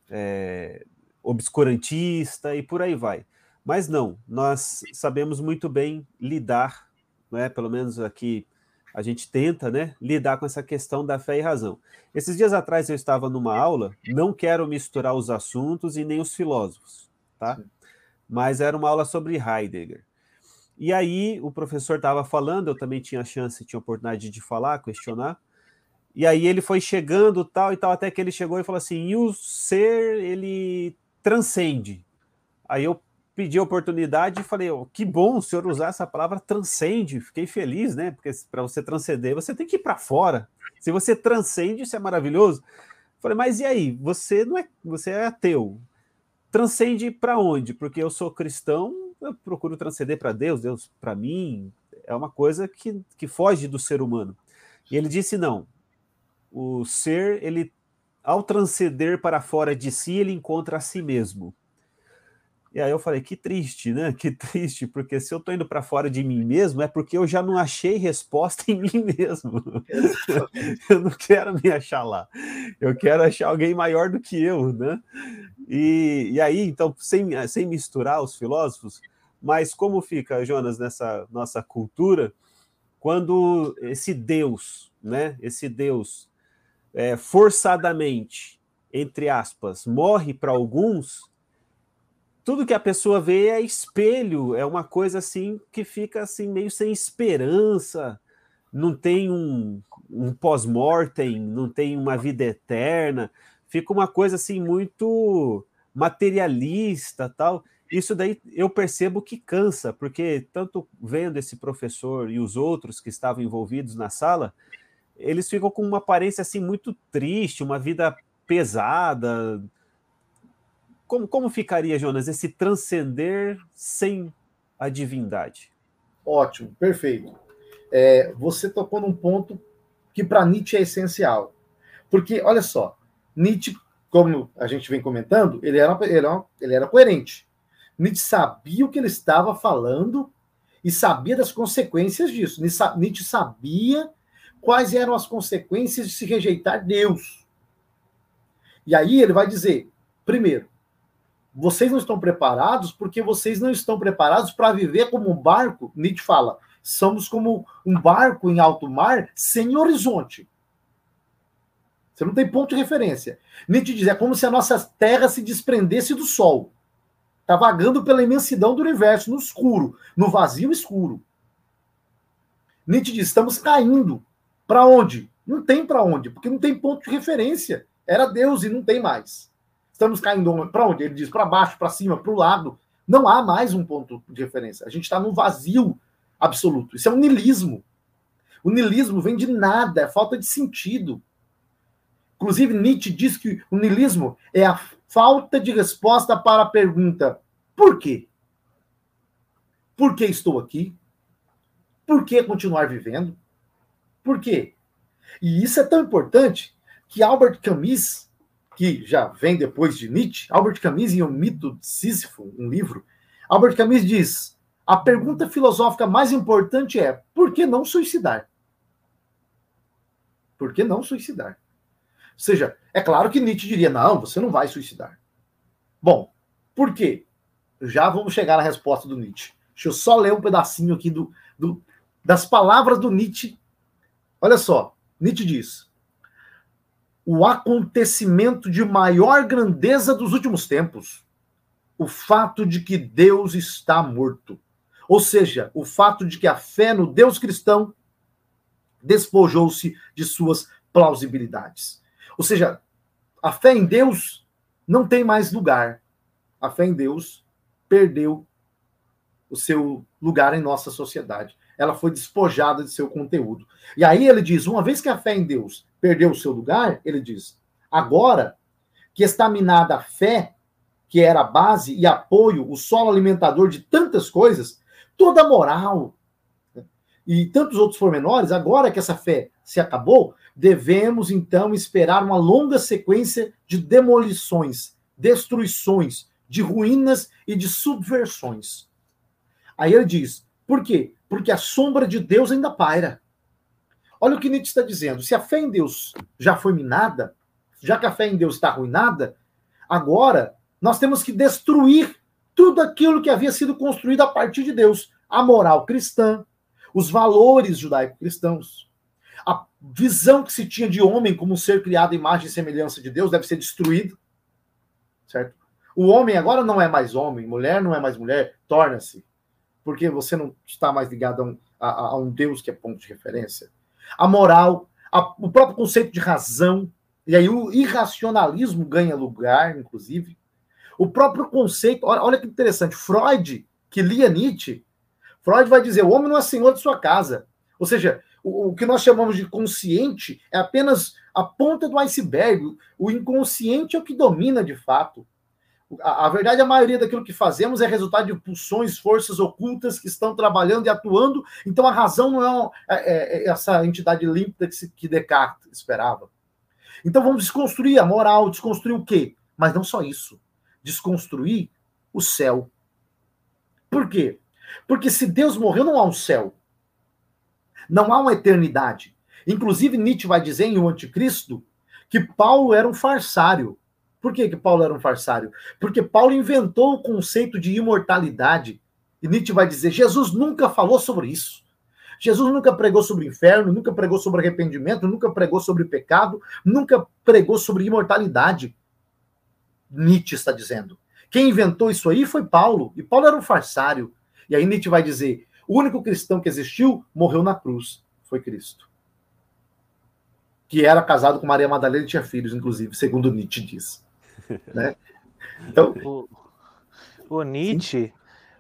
é, obscurantista, e por aí vai. Mas não, nós sabemos muito bem lidar, né, pelo menos aqui a gente tenta né, lidar com essa questão da fé e razão. Esses dias atrás eu estava numa aula, não quero misturar os assuntos e nem os filósofos, tá? Mas era uma aula sobre Heidegger. E aí o professor estava falando, eu também tinha chance, tinha oportunidade de falar, questionar. E aí ele foi chegando tal e tal, até que ele chegou e falou assim: e o ser, ele transcende. Aí eu pedi a oportunidade e falei: oh, que bom o senhor usar essa palavra transcende. Fiquei feliz, né? Porque para você transcender, você tem que ir para fora. Se você transcende, isso é maravilhoso. Falei, mas e aí? Você não é, você é ateu. Transcende para onde? Porque eu sou cristão, eu procuro transcender para Deus, Deus para mim, é uma coisa que, que foge do ser humano. E ele disse: não, o ser, ele, ao transcender para fora de si, ele encontra a si mesmo. E aí eu falei, que triste, né? Que triste, porque se eu estou indo para fora de mim mesmo, é porque eu já não achei resposta em mim mesmo. eu não quero me achar lá. Eu quero achar alguém maior do que eu, né? E, e aí, então, sem, sem misturar os filósofos, mas como fica, Jonas, nessa nossa cultura, quando esse Deus, né, esse Deus é, forçadamente, entre aspas, morre para alguns, tudo que a pessoa vê é espelho, é uma coisa assim que fica assim meio sem esperança, não tem um, um pós-mortem, não tem uma vida eterna, fica uma coisa assim muito materialista, tal. Isso daí eu percebo que cansa, porque tanto vendo esse professor e os outros que estavam envolvidos na sala, eles ficam com uma aparência assim muito triste, uma vida pesada. Como, como ficaria, Jonas, esse transcender sem a divindade? Ótimo, perfeito. É, você tocou num ponto que para Nietzsche é essencial. Porque, olha só, Nietzsche, como a gente vem comentando, ele era, ele era, ele era coerente. Nietzsche sabia o que ele estava falando e sabia das consequências disso. Nietzsche sabia quais eram as consequências de se rejeitar Deus. E aí ele vai dizer: primeiro, vocês não estão preparados porque vocês não estão preparados para viver como um barco. Nietzsche fala somos como um barco em alto mar sem horizonte. Você não tem ponto de referência. Nietzsche diz, é como se a nossa terra se desprendesse do sol. Está vagando pela imensidão do universo, no escuro, no vazio escuro. Nietzsche diz, estamos caindo. Para onde? Não tem para onde, porque não tem ponto de referência. Era Deus e não tem mais. Estamos caindo para onde? Ele diz para baixo, para cima, para o lado. Não há mais um ponto de referência. A gente está num vazio absoluto. Isso é um nilismo. O nilismo vem de nada, é falta de sentido. Inclusive, Nietzsche diz que o niilismo é a falta de resposta para a pergunta: por quê? Por que estou aqui? Por que continuar vivendo? Por quê? E isso é tão importante que Albert Camus, que já vem depois de Nietzsche, Albert Camus, em O Mito de Sísifo, um livro, Albert Camus diz: a pergunta filosófica mais importante é: por que não suicidar? Por que não suicidar? Ou seja, é claro que Nietzsche diria: não, você não vai suicidar. Bom, por quê? Já vamos chegar na resposta do Nietzsche. Deixa eu só ler um pedacinho aqui do, do das palavras do Nietzsche. Olha só, Nietzsche diz: o acontecimento de maior grandeza dos últimos tempos, o fato de que Deus está morto. Ou seja, o fato de que a fé no Deus cristão despojou-se de suas plausibilidades. Ou seja, a fé em Deus não tem mais lugar. A fé em Deus perdeu o seu lugar em nossa sociedade. Ela foi despojada de seu conteúdo. E aí ele diz: uma vez que a fé em Deus perdeu o seu lugar, ele diz: agora que está minada a fé, que era a base e apoio, o solo alimentador de tantas coisas, toda a moral e tantos outros pormenores, agora que essa fé se acabou, devemos então esperar uma longa sequência de demolições, destruições, de ruínas e de subversões. Aí ele diz: por quê? Porque a sombra de Deus ainda paira. Olha o que Nietzsche está dizendo. Se a fé em Deus já foi minada, já que a fé em Deus está arruinada, agora nós temos que destruir tudo aquilo que havia sido construído a partir de Deus. A moral cristã, os valores judaico-cristãos, a visão que se tinha de homem como ser criado em imagem e semelhança de Deus deve ser destruída. Certo? O homem agora não é mais homem, mulher não é mais mulher, torna-se. Porque você não está mais ligado a um, a, a um, Deus que é ponto de referência. A moral, a, o próprio conceito de razão, e aí o irracionalismo ganha lugar, inclusive. O próprio conceito, olha, olha que interessante, Freud, que lia Nietzsche, Freud vai dizer: o homem não é senhor de sua casa. Ou seja, o, o que nós chamamos de consciente é apenas a ponta do iceberg. O inconsciente é o que domina de fato. A, a, verdade, a maioria daquilo que fazemos é resultado de pulsões, forças ocultas que estão trabalhando e atuando. Então, a razão não é, uma, é, é, é essa entidade límpida que, que Descartes esperava. Então, vamos desconstruir a moral, desconstruir o quê? Mas não só isso. Desconstruir o céu. Por quê? Porque se Deus morreu, não há um céu. Não há uma eternidade. Inclusive, Nietzsche vai dizer em O Anticristo que Paulo era um farsário. Por que, que Paulo era um farsário? Porque Paulo inventou o conceito de imortalidade. E Nietzsche vai dizer: Jesus nunca falou sobre isso. Jesus nunca pregou sobre inferno, nunca pregou sobre arrependimento, nunca pregou sobre pecado, nunca pregou sobre imortalidade. Nietzsche está dizendo. Quem inventou isso aí foi Paulo. E Paulo era um farsário. E aí Nietzsche vai dizer: o único cristão que existiu morreu na cruz. Foi Cristo. Que era casado com Maria Madalena e tinha filhos, inclusive, segundo Nietzsche diz. Né? Então, o, o Nietzsche, sim?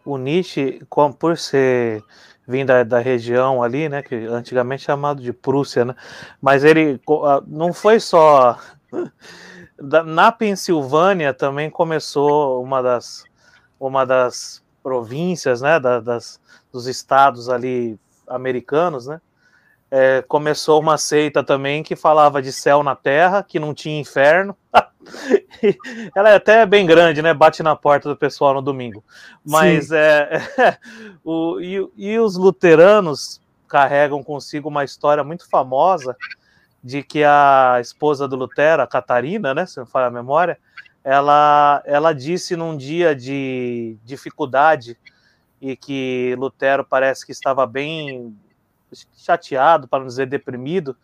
o Nietzsche, por ser vindo da, da, região ali, né, que antigamente chamado de Prússia, né, mas ele não foi só na Pensilvânia também começou uma das uma das províncias, né, das, dos estados ali americanos, né, é, começou uma seita também que falava de céu na terra, que não tinha inferno. Ela é até bem grande, né? Bate na porta do pessoal no domingo. Mas é, é o, e, e, os luteranos carregam consigo uma história muito famosa de que a esposa do Lutero, a Catarina, né? Se não falha a memória, ela, ela disse num dia de dificuldade e que Lutero parece que estava bem chateado, para não dizer deprimido,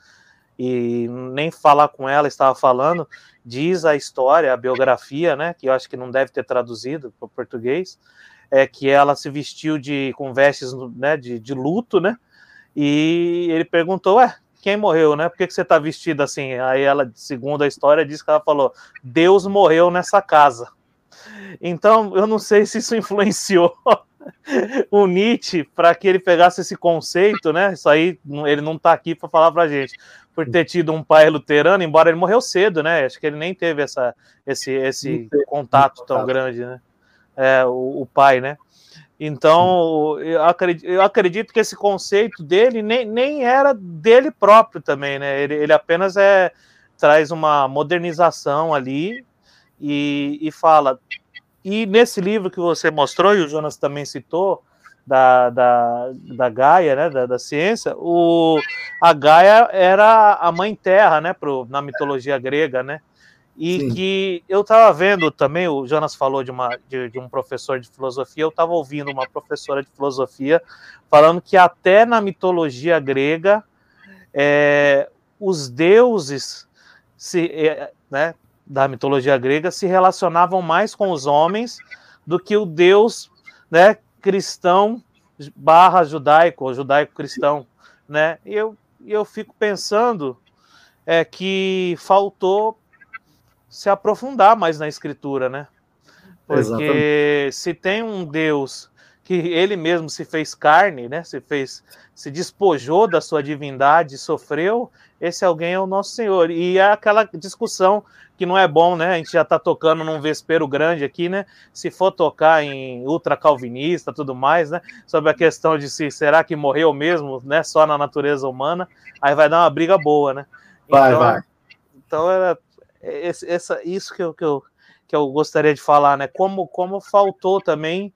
e nem falar com ela estava falando, diz a história, a biografia, né, que eu acho que não deve ter traduzido para o português, é que ela se vestiu de com vestes né, de, de luto, né, e ele perguntou, ué, quem morreu, né? Por que, que você está vestida assim? Aí ela, segundo a história, diz que ela falou: Deus morreu nessa casa. Então, eu não sei se isso influenciou o Nietzsche para que ele pegasse esse conceito, né? Isso aí ele não está aqui para falar para a gente, por ter tido um pai luterano, embora ele morreu cedo, né? Acho que ele nem teve essa, esse, esse contato tão grande, né? É, o, o pai, né? Então, eu acredito, eu acredito, que esse conceito dele nem, nem era dele próprio também, né? Ele, ele apenas é, traz uma modernização ali e, e fala. E nesse livro que você mostrou, e o Jonas também citou, da, da, da Gaia, né, da, da ciência, o, a Gaia era a mãe terra, né, pro, na mitologia grega, né? E Sim. que eu estava vendo também, o Jonas falou de, uma, de, de, um professor de filosofia, eu estava ouvindo uma professora de filosofia falando que até na mitologia grega é, os deuses se, é, né, da mitologia grega se relacionavam mais com os homens do que o deus né, cristão barra judaico, ou judaico-cristão. Né? E eu, eu fico pensando é, que faltou se aprofundar mais na escritura, né? Porque Exatamente. se tem um Deus que ele mesmo se fez carne, né? Se fez, se despojou da sua divindade, sofreu, esse alguém é o nosso Senhor. E é aquela discussão que não é bom, né? A gente já está tocando num vespero grande aqui, né? Se for tocar em ultra calvinista, tudo mais, né? Sobre a questão de se será que morreu mesmo, né? Só na natureza humana, aí vai dar uma briga boa, né? Vai, então, vai. Então era esse, essa, isso que eu, que, eu, que eu gostaria de falar, né? Como, como faltou também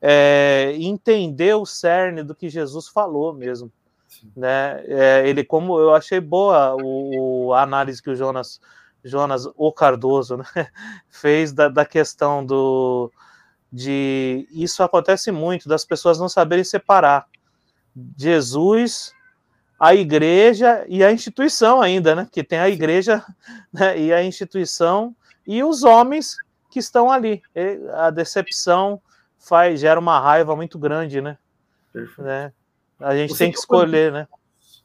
é, entender o cerne do que Jesus falou mesmo. Né? É, ele, como eu achei boa o, a análise que o Jonas, Jonas o Cardoso né? fez da, da questão do de isso acontece muito das pessoas não saberem separar Jesus a igreja e a instituição ainda, né? Que tem a igreja né? e a instituição e os homens que estão ali. A decepção faz gera uma raiva muito grande, né? né? A gente Você tem que escolher, né?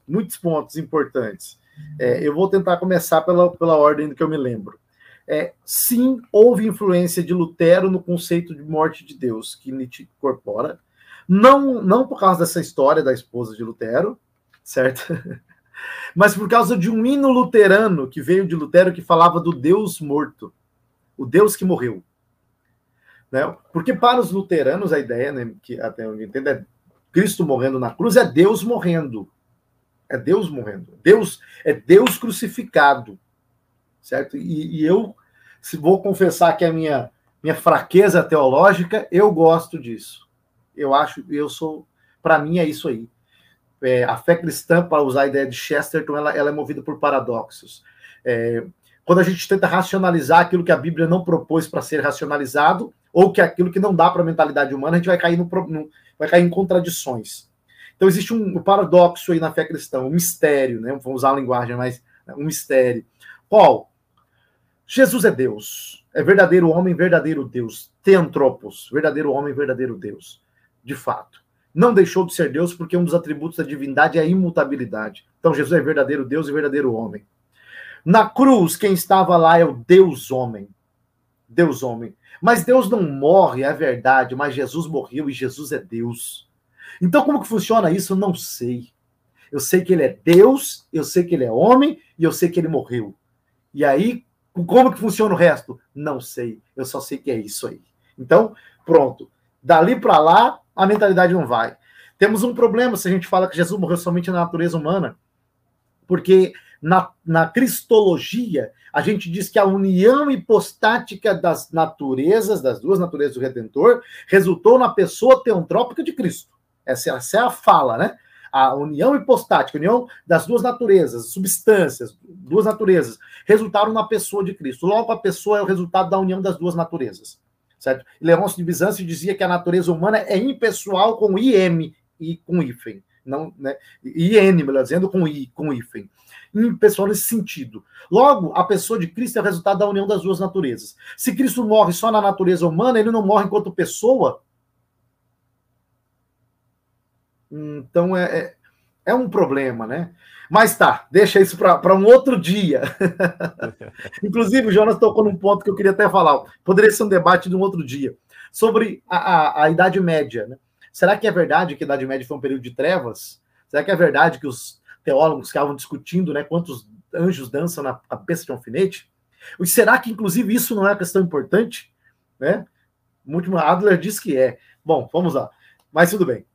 Muitos pontos importantes. É, eu vou tentar começar pela, pela ordem do que eu me lembro. É, sim, houve influência de Lutero no conceito de morte de Deus, que Nietzsche incorpora. Não, não por causa dessa história da esposa de Lutero, certo? Mas por causa de um hino luterano que veio de Lutero que falava do Deus morto, o Deus que morreu. Né? Porque para os luteranos a ideia, né, que até eu entendo, é Cristo morrendo na cruz, é Deus morrendo. É Deus morrendo. Deus é Deus crucificado. Certo? E, e eu, se vou confessar que a minha minha fraqueza teológica, eu gosto disso. Eu acho, eu sou, para mim é isso aí é, a fé cristã, para usar a ideia de Chesterton, ela, ela é movida por paradoxos. É, quando a gente tenta racionalizar aquilo que a Bíblia não propôs para ser racionalizado, ou que aquilo que não dá para a mentalidade humana, a gente vai cair, no, no, vai cair em contradições. Então existe um, um, paradoxo aí na fé cristã, um mistério, né? Vamos usar a linguagem, mas né, um mistério. Qual? Jesus é Deus, é verdadeiro homem, verdadeiro Deus, teantropos, verdadeiro homem, verdadeiro Deus, de fato não deixou de ser Deus, porque um dos atributos da divindade é a imutabilidade. Então, Jesus é verdadeiro Deus e verdadeiro homem. Na cruz, quem estava lá é o Deus homem. Deus homem. Mas Deus não morre, é verdade, mas Jesus morreu e Jesus é Deus. Então, como que funciona isso? Eu não sei. Eu sei que ele é Deus, eu sei que ele é homem e eu sei que ele morreu. E aí, como que funciona o resto? Não sei. Eu só sei que é isso aí. Então, pronto. Dali para lá, a mentalidade não vai. Temos um problema se a gente fala que Jesus morreu somente na natureza humana, porque na, na cristologia a gente diz que a união hipostática das naturezas, das duas naturezas do Redentor, resultou na pessoa teantrópica de Cristo. Essa, essa é a fala, né? A união hipostática, a união das duas naturezas, substâncias, duas naturezas, resultaram na pessoa de Cristo. Logo, a pessoa é o resultado da união das duas naturezas. certo? Leôncio de Bizâncio dizia que a natureza humana é impessoal com IM e com hífen, não, né? IN, melhor dizendo, com I, com hífen. Impessoal nesse sentido. Logo, a pessoa de Cristo é o resultado da união das duas naturezas. Se Cristo morre só na natureza humana, ele não morre enquanto pessoa. Então é, é, é um problema, né? Mas tá, deixa isso para um outro dia. Inclusive, o Jonas tocou num ponto que eu queria até falar. Poderia ser um debate de um outro dia. Sobre a, a, a Idade Média. Né? Será que é verdade que a Idade Média foi um período de trevas? Será que é verdade que os teólogos ficavam discutindo né, quantos anjos dançam na cabeça de um alfinete? E será que, inclusive, isso não é uma questão importante? Né? O último Adler diz que é. Bom, vamos lá. Mas tudo bem.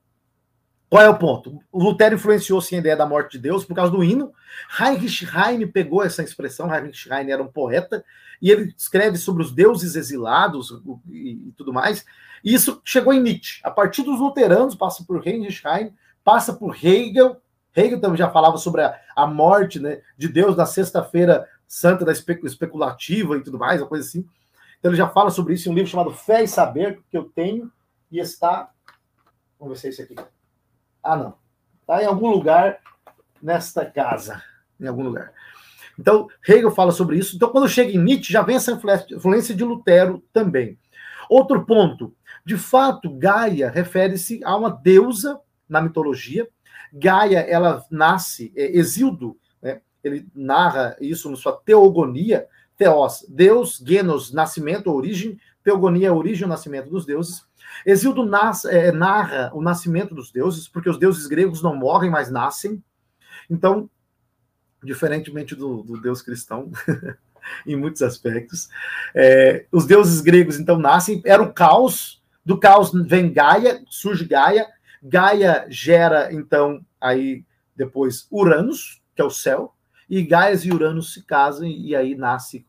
Qual é o ponto? Lutero influenciou sim a ideia da morte de Deus por causa do hino. Heinrich Heine pegou essa expressão. Heinrich Heine era um poeta e ele escreve sobre os deuses exilados e, tudo mais. E isso chegou em Nietzsche. A partir dos luteranos, passa por Heinrich Heine, passa por Hegel. Hegel também já falava sobre a, a morte né, de Deus na sexta-feira santa da especulativa e tudo mais, uma coisa assim. Então ele já fala sobre isso em um livro chamado Fé e Saber, que eu tenho, e está. Vamos ver se é esse aqui. Ah, não. Está em algum lugar nesta casa. Em algum lugar. Então, Hegel fala sobre isso. Então, quando chega em Nietzsche, já vem essa influência de Lutero também. Outro ponto. De fato, Gaia refere-se a uma deusa na mitologia. Gaia, ela nasce, é, Exildo, né? ele narra isso na sua Teogonia, Theos, Deus, Genos, nascimento, origem, Teogonia, origem, o nascimento dos deuses. Exildo é, narra o nascimento dos deuses, porque os deuses gregos não morrem, mas nascem. Então, diferentemente do, do deus cristão, em muitos aspectos, é, os deuses gregos então nascem, era o caos, do caos vem Gaia, surge Gaia, Gaia gera então aí depois Uranus, que é o céu, e Gaia e Uranus se casam e aí nasce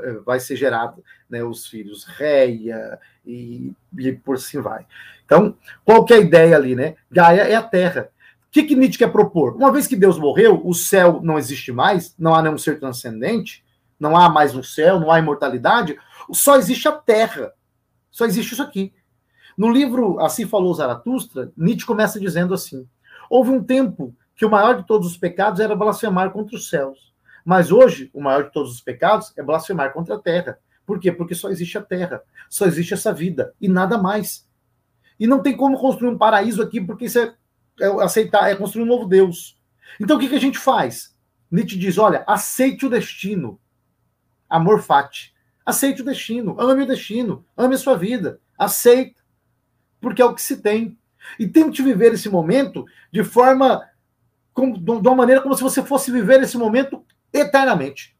é, vai ser gerado né, os filhos Reia e, e por assim vai. Então, qual que é a ideia ali, né? Gaia é a Terra. O que, que Nietzsche quer propor? Uma vez que Deus morreu, o céu não existe mais, não há nenhum ser transcendente, não há mais um céu, não há imortalidade, só existe a Terra. Só existe isso aqui. No livro Assim Falou Zaratustra, Nietzsche começa dizendo assim: houve um tempo que o maior de todos os pecados era blasfemar contra os céus. Mas hoje, o maior de todos os pecados é blasfemar contra a terra. Por quê? Porque só existe a terra, só existe essa vida e nada mais. E não tem como construir um paraíso aqui, porque isso é, é aceitar, é construir um novo Deus. Então o que, que a gente faz? Nietzsche diz: olha, aceite o destino. Amor fati. Aceite o destino, ame o destino, ame a sua vida, aceita, porque é o que se tem. E tente viver esse momento de forma, de uma maneira como se você fosse viver esse momento eternamente.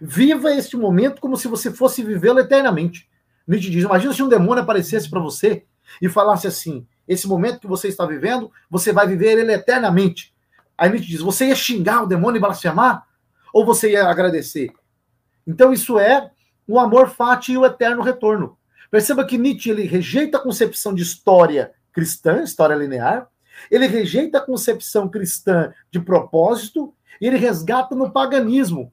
Viva este momento como se você fosse vivê-lo eternamente. Nietzsche diz: imagina se um demônio aparecesse para você e falasse assim: esse momento que você está vivendo, você vai viver ele eternamente. Aí Nietzsche diz: você ia xingar o demônio e blasfemar? Ou você ia agradecer? Então, isso é o amor fati e o eterno retorno. Perceba que Nietzsche ele rejeita a concepção de história cristã, história linear, ele rejeita a concepção cristã de propósito e ele resgata no paganismo,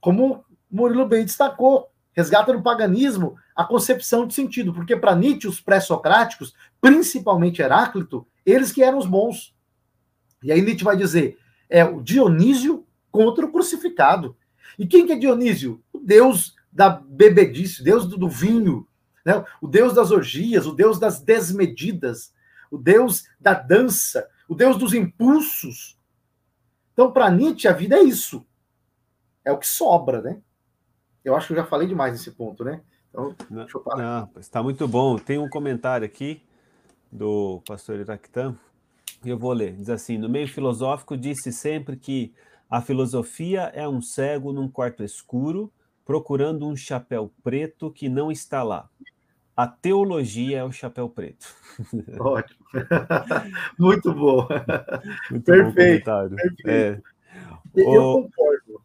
como Murilo bem destacou, resgata no paganismo a concepção de sentido, porque para Nietzsche, os pré-socráticos, principalmente Heráclito, eles que eram os bons. E aí Nietzsche vai dizer, é o Dionísio contra o crucificado. E quem que é Dionísio? O deus da bebedice, deus do, do vinho, né? o deus das orgias, o deus das desmedidas, o deus da dança, o deus dos impulsos, então, para Nietzsche, a vida é isso. É o que sobra, né? Eu acho que eu já falei demais nesse ponto, né? Então, não, deixa eu parar. Não, está muito bom. Tem um comentário aqui do pastor Iractan, eu vou ler. Diz assim: no meio filosófico, disse sempre que a filosofia é um cego num quarto escuro, procurando um chapéu preto que não está lá. A teologia é o chapéu preto. Ótimo. Muito bom. Muito perfeito. Bom perfeito. É. Eu o... concordo.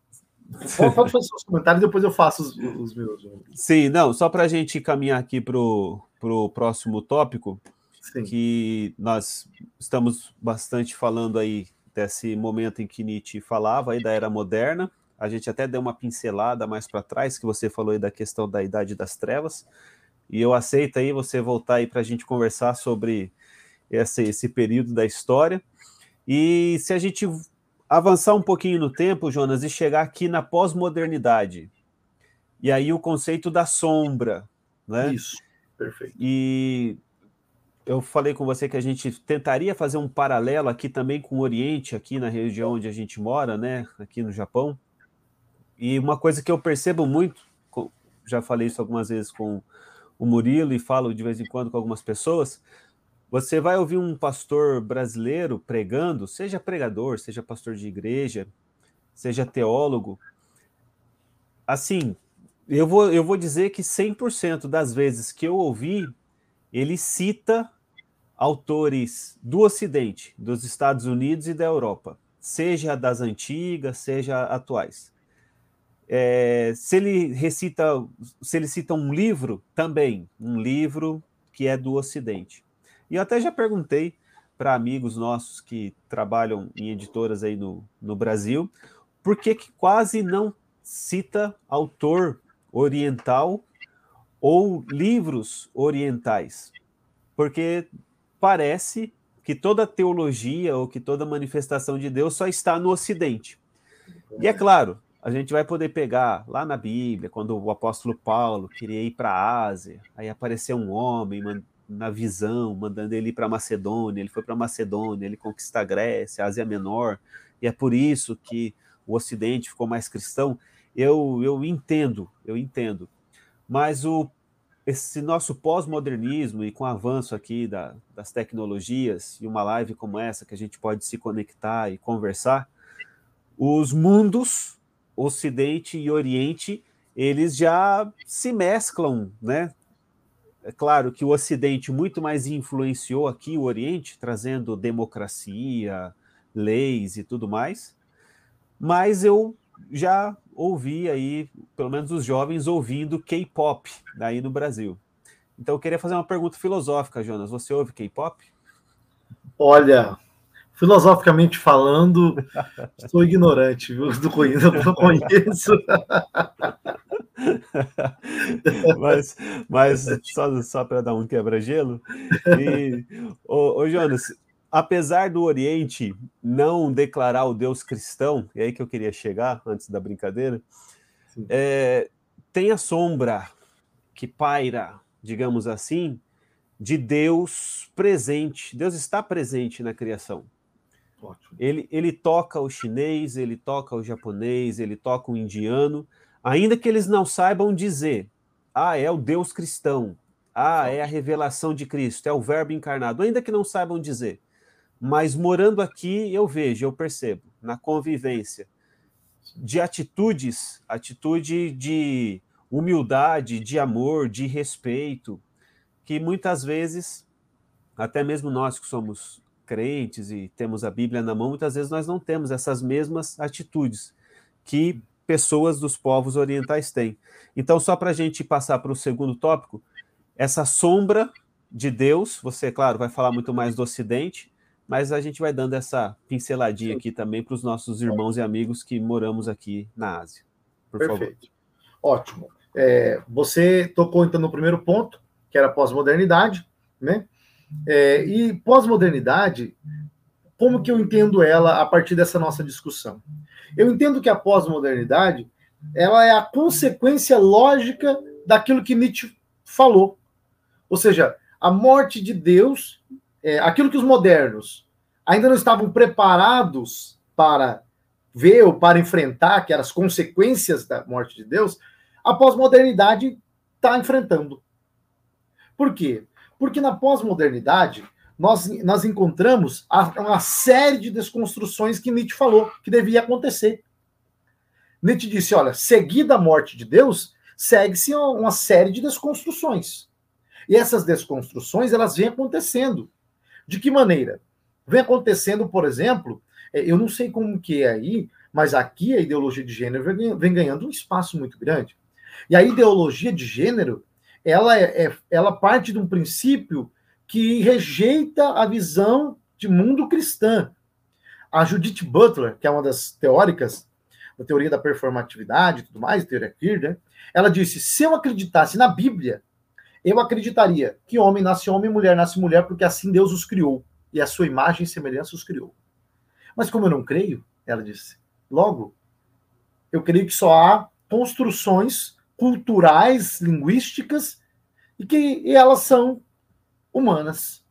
Pode fazer seus comentários, depois eu faço os, os meus. Sim, não, só para a gente caminhar aqui para o próximo tópico, Sim. que nós estamos bastante falando aí desse momento em que Nietzsche falava aí da era moderna. A gente até deu uma pincelada mais para trás, que você falou aí da questão da idade das trevas E eu aceito aí você voltar aí para a gente conversar sobre esse, esse período da história. E se a gente avançar um pouquinho no tempo, Jonas, e chegar aqui na pós-modernidade, e aí o conceito da sombra, né? Isso, perfeito. E eu falei com você que a gente tentaria fazer um paralelo aqui também com o Oriente, aqui na região onde a gente mora, né? Aqui no Japão. E uma coisa que eu percebo muito, já falei isso algumas vezes com o Murilo e falo de vez em quando com algumas pessoas. Você vai ouvir um pastor brasileiro pregando, seja pregador, seja pastor de igreja, seja teólogo. Assim, eu vou, eu vou dizer que 100% das vezes que eu ouvi, ele cita autores do Ocidente, dos Estados Unidos e da Europa, seja das antigas, seja atuais. É, se ele recita, se ele cita um livro, também um livro que é do Ocidente. E eu até já perguntei para amigos nossos que trabalham em editoras aí no, no Brasil, por que, que quase não cita autor oriental ou livros orientais? Porque parece que toda teologia ou que toda manifestação de Deus só está no Ocidente. E é claro, a gente vai poder pegar lá na Bíblia, quando o apóstolo Paulo queria ir para a Ásia, aí apareceu um homem na visão, mandando ele ir para Macedônia, ele foi para Macedônia, ele conquista a Grécia, a Ásia Menor, e é por isso que o Ocidente ficou mais cristão. Eu, eu entendo, eu entendo. Mas o, esse nosso pós-modernismo e com o avanço aqui da, das tecnologias e uma live como essa que a gente pode se conectar e conversar, os mundos Ocidente e Oriente, eles já se mesclam, né? É claro que o Ocidente muito mais influenciou aqui o Oriente, trazendo democracia, leis e tudo mais, mas eu já ouvi aí, pelo menos os jovens ouvindo K-pop aí no Brasil. Então eu queria fazer uma pergunta filosófica, Jonas. Você ouve K-pop? Olha, filosoficamente falando, sou ignorante, viu? Não conheço. Não conheço. mas, mas só, só para dar um quebra-gelo. E, ô, ô, Jonas, apesar do Oriente não declarar o Deus cristão, e é aí que eu queria chegar antes da brincadeira, é, tem a sombra que paira, digamos assim, de Deus presente. Deus está presente na criação. Ele, ele toca o chinês, ele toca o japonês, ele toca o indiano, ainda que eles não saibam dizer, ah, é o Deus cristão, ah, é a revelação de Cristo, é o Verbo encarnado, ainda que não saibam dizer. Mas morando aqui, eu vejo, eu percebo, na convivência, de atitudes, atitude de humildade, de amor, de respeito, que muitas vezes, até mesmo nós que somos crentes e temos a Bíblia na mão, muitas vezes nós não temos essas mesmas atitudes que pessoas dos povos orientais têm. Então, só para a gente passar para o segundo tópico, essa sombra de Deus, você, claro, vai falar muito mais do Ocidente, mas a gente vai dando essa pinceladinha aqui também para os nossos irmãos e amigos que moramos aqui na Ásia. Por Perfeito. Favor. Ótimo. É, você tocou então no primeiro ponto, que era pós-modernidade, né? É, e pós-modernidade, como que eu entendo ela a partir dessa nossa discussão? Eu entendo que a pós-modernidade ela é a consequência lógica daquilo que Nietzsche falou. Ou seja, a morte de Deus, é, aquilo que os modernos ainda não estavam preparados para ver ou para enfrentar, que eram as consequências da morte de Deus, a pós-modernidade está enfrentando. Por quê? Porque na pós-modernidade, nós, nós encontramos uma série de desconstruções que Nietzsche falou que devia acontecer. Nietzsche disse: olha, seguida a morte de Deus, segue-se uma série de desconstruções. E essas desconstruções, elas vêm acontecendo. De que maneira? Vem acontecendo, por exemplo, é, eu não sei como que é aí, mas aqui a ideologia de gênero vem ganhando um espaço muito grande. E a ideologia de gênero, ela, é, é, ela parte de um princípio que rejeita a visão de mundo cristã. A Judith Butler, que é uma das teóricas da teoria da performatividade e tudo mais, teoria queer, né? ela disse: se eu acreditasse na Bíblia, eu acreditaria que homem nasce homem, mulher nasce mulher, porque assim Deus os criou e a sua imagem e semelhança os criou. Mas como eu não creio, ela disse, logo, eu creio que só há construções culturais, linguísticas, e que e elas são humanas.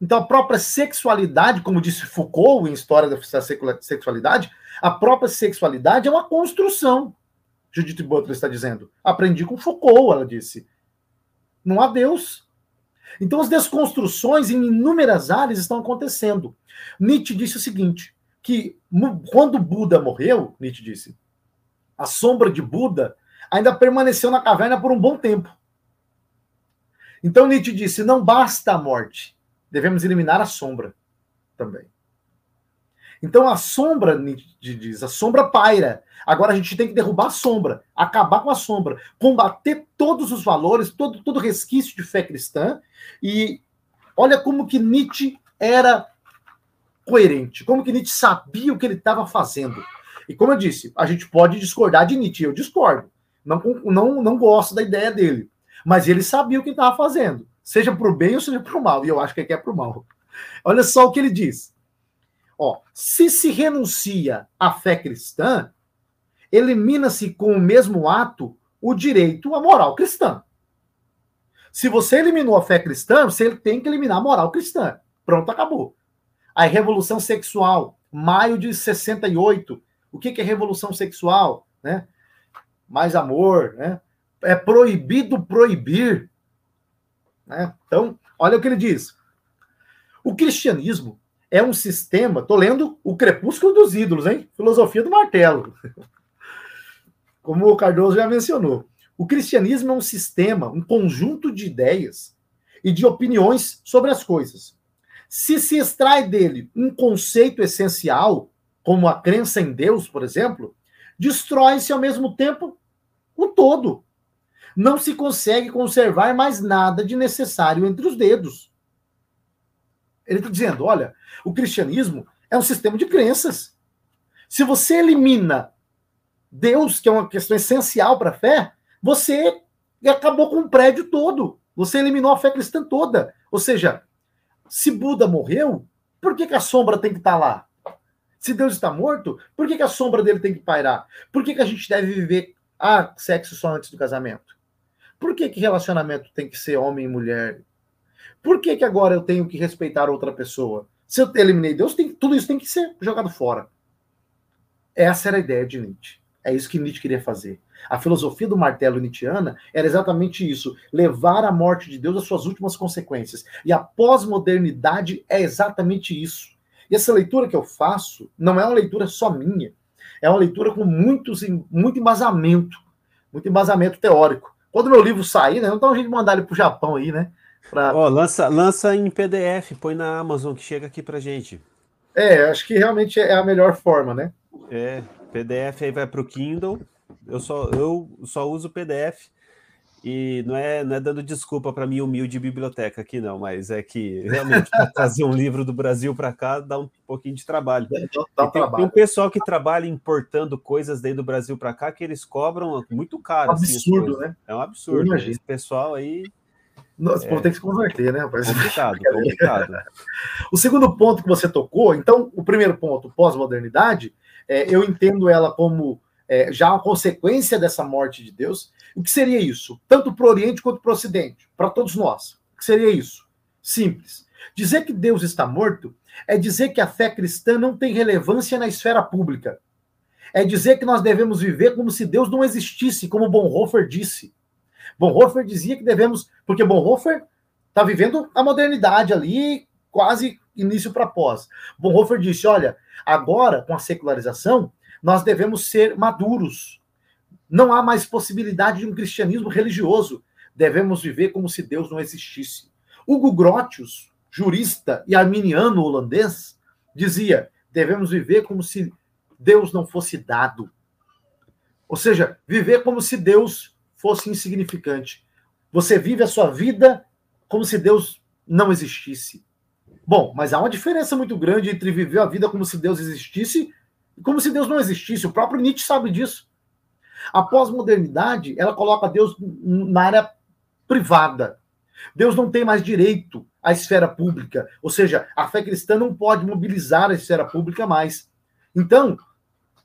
Então, a própria sexualidade, como disse Foucault em História da Sexualidade, a própria sexualidade é uma construção. Judith Butler está dizendo. Aprendi com Foucault, ela disse. Não há Deus. Então, as desconstruções em inúmeras áreas estão acontecendo. Nietzsche disse o seguinte: que quando Buda morreu, Nietzsche disse, a sombra de Buda ainda permaneceu na caverna por um bom tempo. Então Nietzsche disse: não basta a morte, devemos eliminar a sombra também. Então a sombra, Nietzsche diz, a sombra paira. Agora a gente tem que derrubar a sombra, acabar com a sombra, combater todos os valores, todo, todo resquício de fé cristã. E olha como que Nietzsche era coerente, como que Nietzsche sabia o que ele estava fazendo. E como eu disse, a gente pode discordar de Nietzsche, eu discordo. Não, não, não gosto da ideia dele. Mas ele sabia o que estava fazendo, seja para o bem ou seja para o mal. E eu acho que é para o mal. Olha só o que ele diz. Ó, se se renuncia à fé cristã, elimina-se com o mesmo ato o direito à moral cristã. Se você eliminou a fé cristã, você tem que eliminar a moral cristã. Pronto, acabou. A revolução sexual, maio de 68. O que é revolução sexual? Né? Mais amor, né? É proibido proibir. Né? Então, olha o que ele diz. O cristianismo é um sistema. Estou lendo O Crepúsculo dos Ídolos, hein? Filosofia do Martelo. Como o Cardoso já mencionou. O cristianismo é um sistema, um conjunto de ideias e de opiniões sobre as coisas. Se se extrai dele um conceito essencial, como a crença em Deus, por exemplo, destrói-se ao mesmo tempo o todo. Não se consegue conservar mais nada de necessário entre os dedos. Ele está dizendo: olha, o cristianismo é um sistema de crenças. Se você elimina Deus, que é uma questão essencial para a fé, você acabou com o prédio todo. Você eliminou a fé cristã toda. Ou seja, se Buda morreu, por que, que a sombra tem que estar tá lá? Se Deus está morto, por que, que a sombra dele tem que pairar? Por que, que a gente deve viver ah, sexo só antes do casamento? Por que, que relacionamento tem que ser homem e mulher? Por que, que agora eu tenho que respeitar outra pessoa? Se eu eliminei Deus, tem, tudo isso tem que ser jogado fora. Essa era a ideia de Nietzsche. É isso que Nietzsche queria fazer. A filosofia do martelo nietzschiana era exatamente isso: levar a morte de Deus às suas últimas consequências. E a pós-modernidade é exatamente isso. E essa leitura que eu faço não é uma leitura só minha, é uma leitura com muitos, muito embasamento, muito embasamento teórico. Quando meu livro sair, né, não um jeito de mandar ele para o Japão aí, né? Pra... Oh, lança, lança em PDF, põe na Amazon que chega aqui para gente. É, acho que realmente é a melhor forma, né? É, PDF aí vai para o Kindle. Eu só, eu só uso PDF e não é, não é dando desculpa para minha humilde biblioteca aqui, não, mas é que realmente trazer um livro do Brasil para cá dá um pouquinho de trabalho. É, dá, dá tem, tem, um pessoal que trabalha importando coisas daí do Brasil para cá que eles cobram muito caro. É um assim, absurdo, assim, né? É um absurdo. Esse pessoal aí nós é, tem que se converter, né? Rapaz? Complicado, complicado. o segundo ponto que você tocou, então, o primeiro ponto, pós-modernidade, é, eu entendo ela como é, já uma consequência dessa morte de Deus. O que seria isso? Tanto para o Oriente quanto para o Ocidente, para todos nós. O que seria isso? Simples. Dizer que Deus está morto é dizer que a fé cristã não tem relevância na esfera pública. É dizer que nós devemos viver como se Deus não existisse, como Bonhoeffer disse. Bonhoeffer dizia que devemos, porque Bonhoeffer está vivendo a modernidade ali, quase início para pós. Bonhoeffer disse: olha, agora com a secularização, nós devemos ser maduros. Não há mais possibilidade de um cristianismo religioso. Devemos viver como se Deus não existisse. Hugo Grotius, jurista e arminiano holandês, dizia: devemos viver como se Deus não fosse dado. Ou seja, viver como se Deus fosse insignificante. Você vive a sua vida como se Deus não existisse. Bom, mas há uma diferença muito grande entre viver a vida como se Deus existisse como se Deus não existisse. O próprio Nietzsche sabe disso. A pós-modernidade, ela coloca Deus na área privada. Deus não tem mais direito à esfera pública, ou seja, a fé cristã não pode mobilizar a esfera pública mais. Então,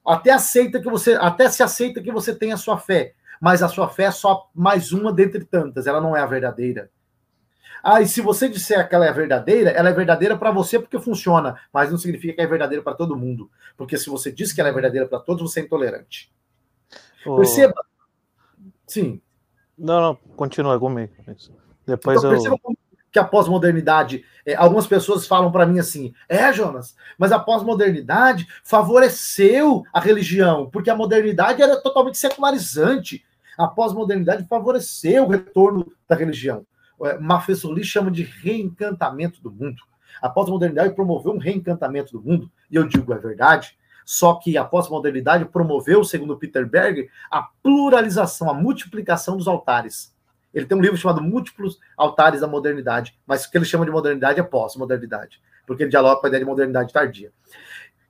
até aceita que você, até se aceita que você tem a sua fé, mas a sua fé é só mais uma dentre tantas, ela não é a verdadeira. Ah, e se você disser que ela é verdadeira, ela é verdadeira para você porque funciona, mas não significa que é verdadeira para todo mundo. Porque se você diz que ela é verdadeira para todos, você é intolerante. Oh. Perceba. Sim. Não, não, continua comigo. Depois então, eu. que a pós-modernidade, é, algumas pessoas falam para mim assim: é, Jonas, mas a pós-modernidade favoreceu a religião, porque a modernidade era totalmente secularizante. A pós-modernidade favoreceu o retorno da religião. É, Mafessoli chama de reencantamento do mundo. A pós-modernidade promoveu um reencantamento do mundo, e eu digo é verdade, só que a pós-modernidade promoveu, segundo Peter Berger, a pluralização, a multiplicação dos altares. Ele tem um livro chamado Múltiplos Altares da Modernidade, mas o que ele chama de modernidade é pós-modernidade, porque ele dialoga com a ideia de modernidade tardia.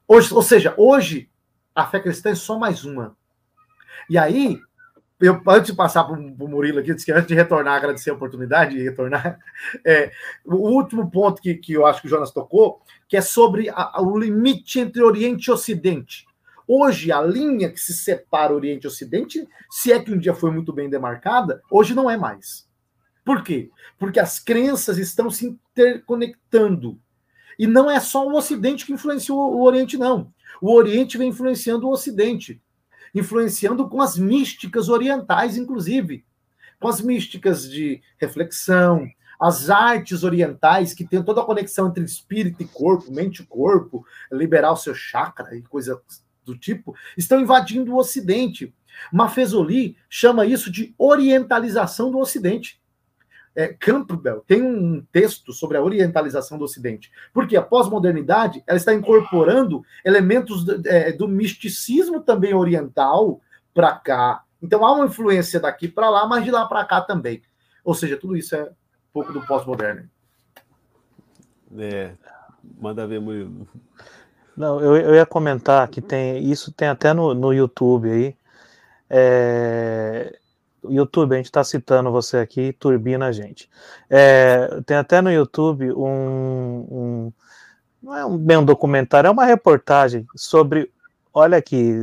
Hoje, ou seja, hoje a fé cristã é só mais uma. E aí, eu, antes de passar para o Murilo aqui, que antes de retornar, agradecer a oportunidade de retornar, é, o último ponto que, que eu acho que o Jonas tocou, que é sobre a, o limite entre Oriente e Ocidente. Hoje, a linha que se separa Oriente e Ocidente, se é que um dia foi muito bem demarcada, hoje não é mais. Por quê? Porque as crenças estão se interconectando. E não é só o Ocidente que influenciou o Oriente, não. O Oriente vem influenciando o Ocidente, influenciando com as místicas orientais, inclusive, com as místicas de reflexão, as artes orientais, que tem toda a conexão entre espírito e corpo, mente e corpo, liberar o seu chakra e coisa do tipo, estão invadindo o Ocidente. Mafezoli chama isso de orientalização do Ocidente. É, Campbell tem um texto sobre a orientalização do Ocidente, porque a pós-modernidade ela está incorporando elementos do, é, do misticismo também oriental para cá. Então há uma influência daqui para lá, mas de lá para cá também. Ou seja, tudo isso é um pouco do pós-moderno. É, manda ver, Murilo. Não, eu, eu ia comentar que tem isso tem até no, no YouTube aí. É, YouTube, a gente está citando você aqui, turbina a gente. É, tem até no YouTube um, um, Não é um, bem um documentário, é uma reportagem sobre. Olha aqui,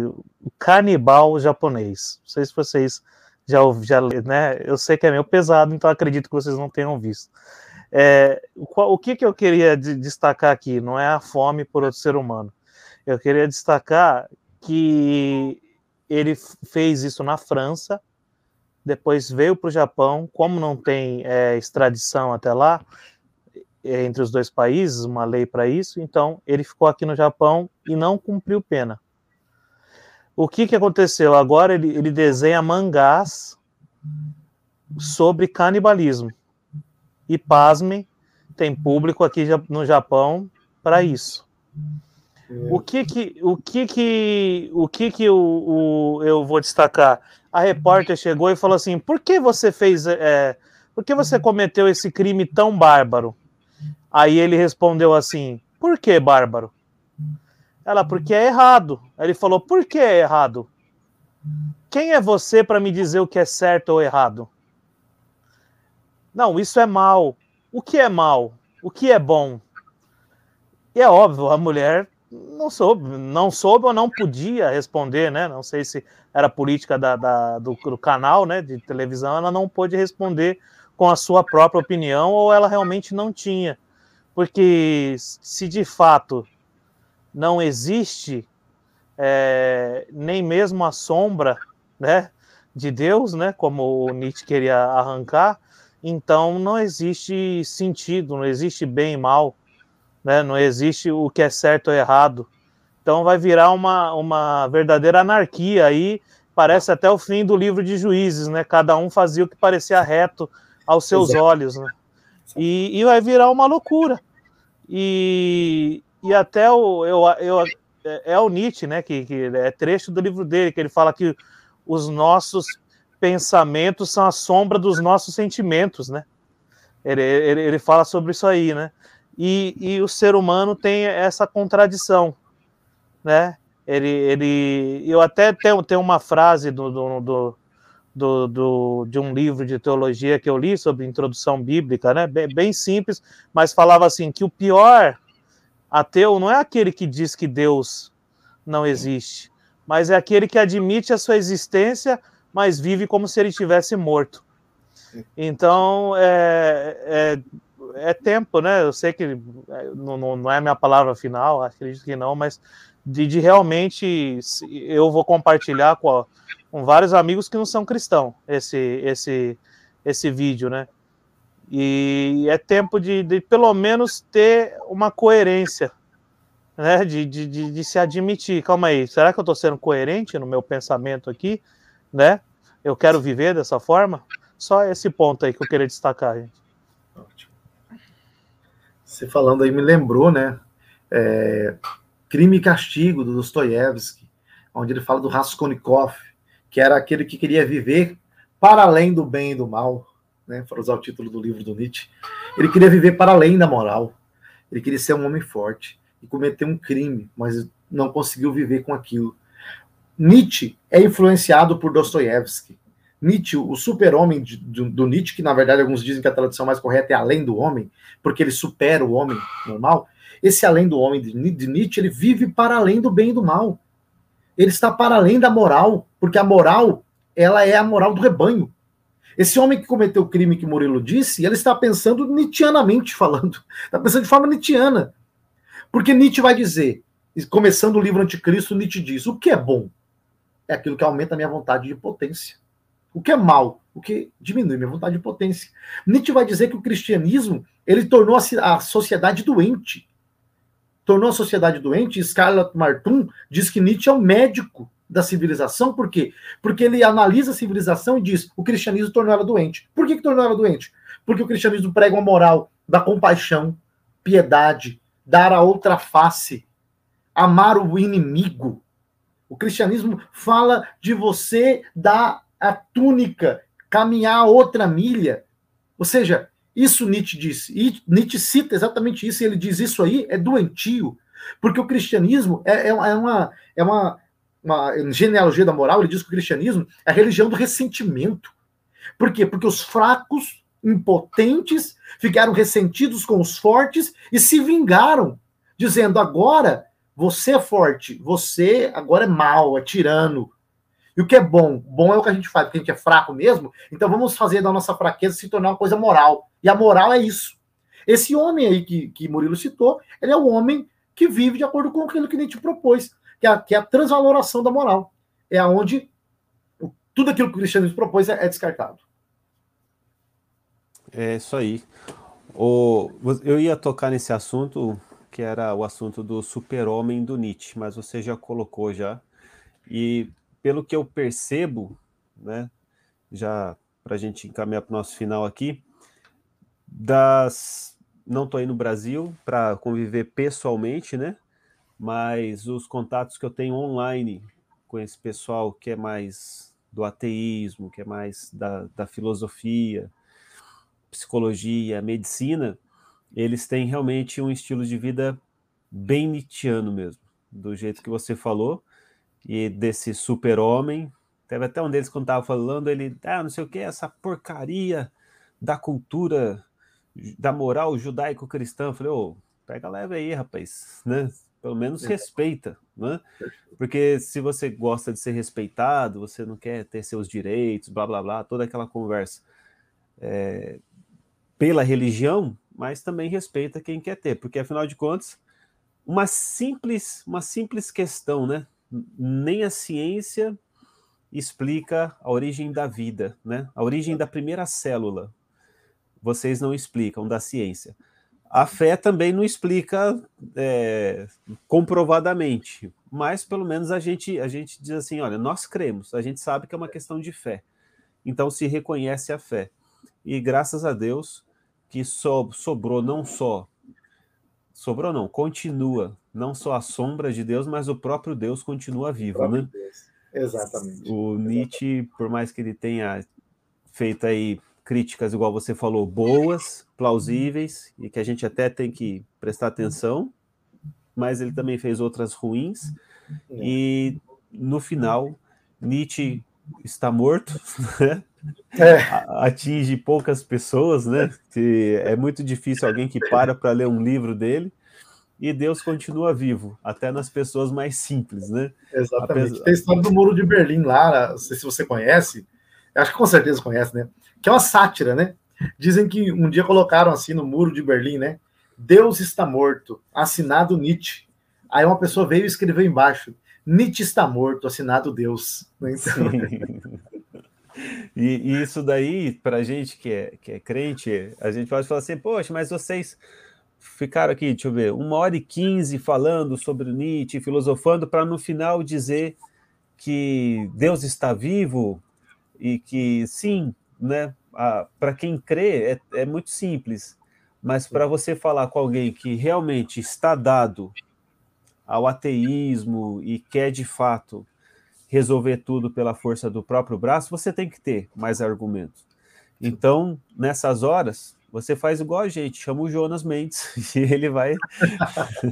o canibal japonês. Não sei se vocês já já né? Eu sei que é meio pesado, então acredito que vocês não tenham visto. É, o, que, que eu queria de, destacar aqui não é a fome por outro ser humano. Eu queria destacar que ele fez isso na França, depois veio para o Japão, como não tem é, extradição até lá, é, entre os dois países, uma lei para isso, então ele ficou aqui no Japão e não cumpriu pena. O que, que aconteceu? Agora ele, ele desenha mangás sobre canibalismo. E pasme, tem público aqui no Japão para isso. O que que o que que o que que o, o, eu vou destacar? A repórter chegou e falou assim: "Por que você fez é, por que você cometeu esse crime tão bárbaro?" Aí ele respondeu assim: "Por que bárbaro?" Ela: "Porque é errado." Ele falou: "Por que é errado?" Quem é você para me dizer o que é certo ou errado? Não, isso é mal. O que é mal? O que é bom? E é óbvio, a mulher não soube, não soube ou não podia responder, né? Não sei se era política da, da do, do, canal, né, de televisão, ela não pôde responder com a sua própria opinião ou ela realmente não tinha, porque se de fato não existe é, nem mesmo a sombra, né, de Deus, né, como o Nietzsche queria arrancar, então não existe sentido, não existe bem e mal, né? não existe o que é certo ou errado. Então vai virar uma, uma verdadeira anarquia aí, parece até o fim do livro de juízes, né? Cada um fazia o que parecia reto aos seus Exato. olhos, né? E, e, vai virar uma loucura. E, e até o, eu, eu, é, é o Nietzsche, né? Que, que é trecho do livro dele, que ele fala que os nossos pensamentos são a sombra dos nossos sentimentos, né? Ele, ele, ele fala sobre isso aí, né? E, e o ser humano tem essa contradição, né? Ele, ele, eu até tenho, tenho uma frase do, do, do, do, do, de um livro de teologia que eu li sobre introdução bíblica, né? Bem, bem simples, mas falava assim que o pior ateu não é aquele que diz que Deus não existe, mas é aquele que admite a sua existência, mas vive como se ele estivesse morto. Então é, é, é tempo, né? Eu sei que é, não, não é a minha palavra final, acredito que não, mas de, de realmente eu vou compartilhar com, a, com vários amigos que não são cristãos esse, esse, esse vídeo, né? E é tempo de, de pelo menos ter uma coerência, né? De, de, de, de se admitir. Calma aí, será que eu estou sendo coerente no meu pensamento aqui, né? Eu quero viver dessa forma? Só esse ponto aí que eu queria destacar, gente. Ótimo. Você falando aí me lembrou, né? É, Crime e Castigo, do Dostoiévski, onde ele fala do Raskolnikov, que era aquele que queria viver para além do bem e do mal, né, para usar o título do livro do Nietzsche. Ele queria viver para além da moral. Ele queria ser um homem forte e cometer um crime, mas não conseguiu viver com aquilo. Nietzsche é influenciado por Dostoiévski. Nietzsche, o super-homem do Nietzsche, que na verdade alguns dizem que a tradução mais correta é além do homem, porque ele supera o homem normal, esse além do homem de Nietzsche, ele vive para além do bem e do mal. Ele está para além da moral, porque a moral, ela é a moral do rebanho. Esse homem que cometeu o crime que Murilo disse, ele está pensando nietzscheanamente falando. Está pensando de forma nietzscheana. Porque Nietzsche vai dizer, começando o livro Anticristo, Nietzsche diz: o que é bom? É aquilo que aumenta a minha vontade de potência. O que é mal? O que diminui minha vontade de potência. Nietzsche vai dizer que o cristianismo ele tornou a sociedade doente tornou a sociedade doente. Scarlett Martin diz que Nietzsche é o médico da civilização, por quê? Porque ele analisa a civilização e diz: o cristianismo tornou ela doente. Por que, que tornou ela doente? Porque o cristianismo prega uma moral da compaixão, piedade, dar a outra face, amar o inimigo. O cristianismo fala de você dar a túnica, caminhar outra milha. Ou seja, isso Nietzsche disse. E Nietzsche cita exatamente isso, e ele diz isso aí é doentio, porque o cristianismo é, é, é uma, é uma, uma genealogia da moral, ele diz que o cristianismo é a religião do ressentimento. Por quê? Porque os fracos, impotentes, ficaram ressentidos com os fortes e se vingaram, dizendo agora você é forte, você agora é mau, é tirano, e o que é bom? Bom é o que a gente faz, porque a gente é fraco mesmo. Então vamos fazer da nossa fraqueza se tornar uma coisa moral. E a moral é isso. Esse homem aí que, que Murilo citou, ele é o homem que vive de acordo com aquilo que Nietzsche propôs, que é a, que é a transvaloração da moral. É onde tudo aquilo que o cristianismo propôs é, é descartado. É isso aí. O, eu ia tocar nesse assunto, que era o assunto do super-homem do Nietzsche, mas você já colocou já. E pelo que eu percebo, né, já para a gente encaminhar para o nosso final aqui, das não estou aí no Brasil para conviver pessoalmente, né? Mas os contatos que eu tenho online com esse pessoal que é mais do ateísmo, que é mais da, da filosofia, psicologia, medicina, eles têm realmente um estilo de vida bem nietzscheano mesmo, do jeito que você falou e desse super-homem. Teve até um deles quando estava falando, ele, ah, não sei o que, essa porcaria da cultura, da moral judaico-cristã. Eu falei, ô, oh, pega leve aí, rapaz, né? Pelo menos respeita, né? Porque se você gosta de ser respeitado, você não quer ter seus direitos, blá blá blá, toda aquela conversa é, pela religião, mas também respeita quem quer ter, porque afinal de contas, uma simples, uma simples questão, né? Nem a ciência explica a origem da vida, né? A origem da primeira célula. Vocês não explicam da ciência. A fé também não explica é, comprovadamente, mas pelo menos a gente a gente diz assim, olha, nós cremos, a gente sabe que é uma questão de fé. Então se reconhece a fé. E graças a Deus que so, sobrou não só sobrou não, continua não só a sombra de Deus, mas o próprio Deus continua vivo, né? Deus. Exatamente. O Nietzsche, por mais que ele tenha feito aí críticas, igual você falou, boas, plausíveis, e que a gente até tem que prestar atenção, mas ele também fez outras ruins, é. e no final, Nietzsche está morto, né? É. atinge poucas pessoas, né? Que é muito difícil alguém que para para ler um livro dele. E Deus continua vivo, até nas pessoas mais simples, né? Exatamente. Apesar... Tem a história do Muro de Berlim lá, não sei se você conhece, acho que com certeza conhece, né? Que é uma sátira, né? Dizem que um dia colocaram assim no Muro de Berlim, né? Deus está morto, assinado Nietzsche. Aí uma pessoa veio e escreveu embaixo: Nietzsche está morto, assinado Deus. Então... E, isso daí, para a gente que é, que é crente, a gente pode falar assim, poxa, mas vocês ficaram aqui, deixa eu ver, uma hora e quinze falando sobre Nietzsche, filosofando, para no final dizer que Deus está vivo e que sim, né? Para quem crê é, é muito simples, mas para você falar com alguém que realmente está dado ao ateísmo e quer de fato resolver tudo pela força do próprio braço, você tem que ter mais argumentos. Então, nessas horas, você faz igual a gente, chama o Jonas Mendes e ele vai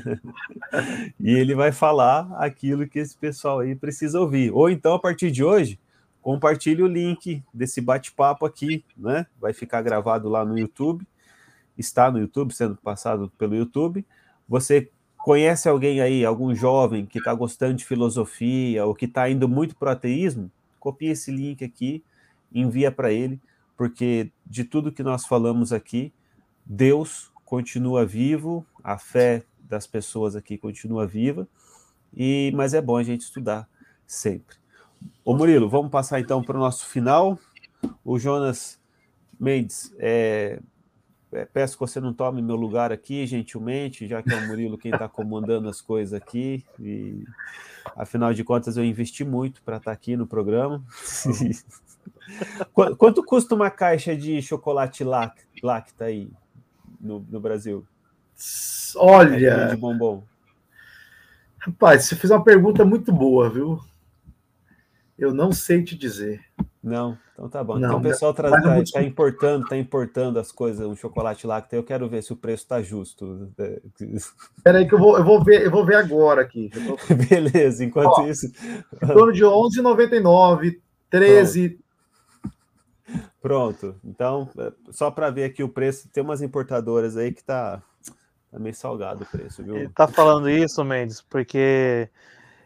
e ele vai falar aquilo que esse pessoal aí precisa ouvir. Ou então, a partir de hoje, compartilhe o link desse bate-papo aqui, né? Vai ficar gravado lá no YouTube, está no YouTube, sendo passado pelo YouTube. Você conhece alguém aí, algum jovem que está gostando de filosofia ou que está indo muito para o ateísmo, copia esse link aqui, envia para ele, porque de tudo que nós falamos aqui, Deus continua vivo, a fé das pessoas aqui continua viva, e mas é bom a gente estudar sempre. Ô Murilo, vamos passar então para o nosso final. O Jonas Mendes, é, peço que você não tome meu lugar aqui, gentilmente, já que é o Murilo quem está comandando as coisas aqui. E, afinal de contas, eu investi muito para estar tá aqui no programa. Quanto custa uma caixa de chocolate lacta aí no, no Brasil? Olha. De bombom. Rapaz, você fez uma pergunta muito boa, viu? Eu não sei te dizer. Não, então tá bom. Não, então o pessoal está tá, tá importando, tá importando as coisas, o chocolate lácteo. Eu quero ver se o preço está justo. Espera aí que eu vou, eu vou ver, eu vou ver agora aqui. Vou... Beleza, enquanto Ó, isso. Em torno de 11,99, 13. Pronto. Pronto. Então, é, só para ver aqui o preço, tem umas importadoras aí que tá, tá meio salgado o preço, viu? Ele tá falando isso, Mendes, porque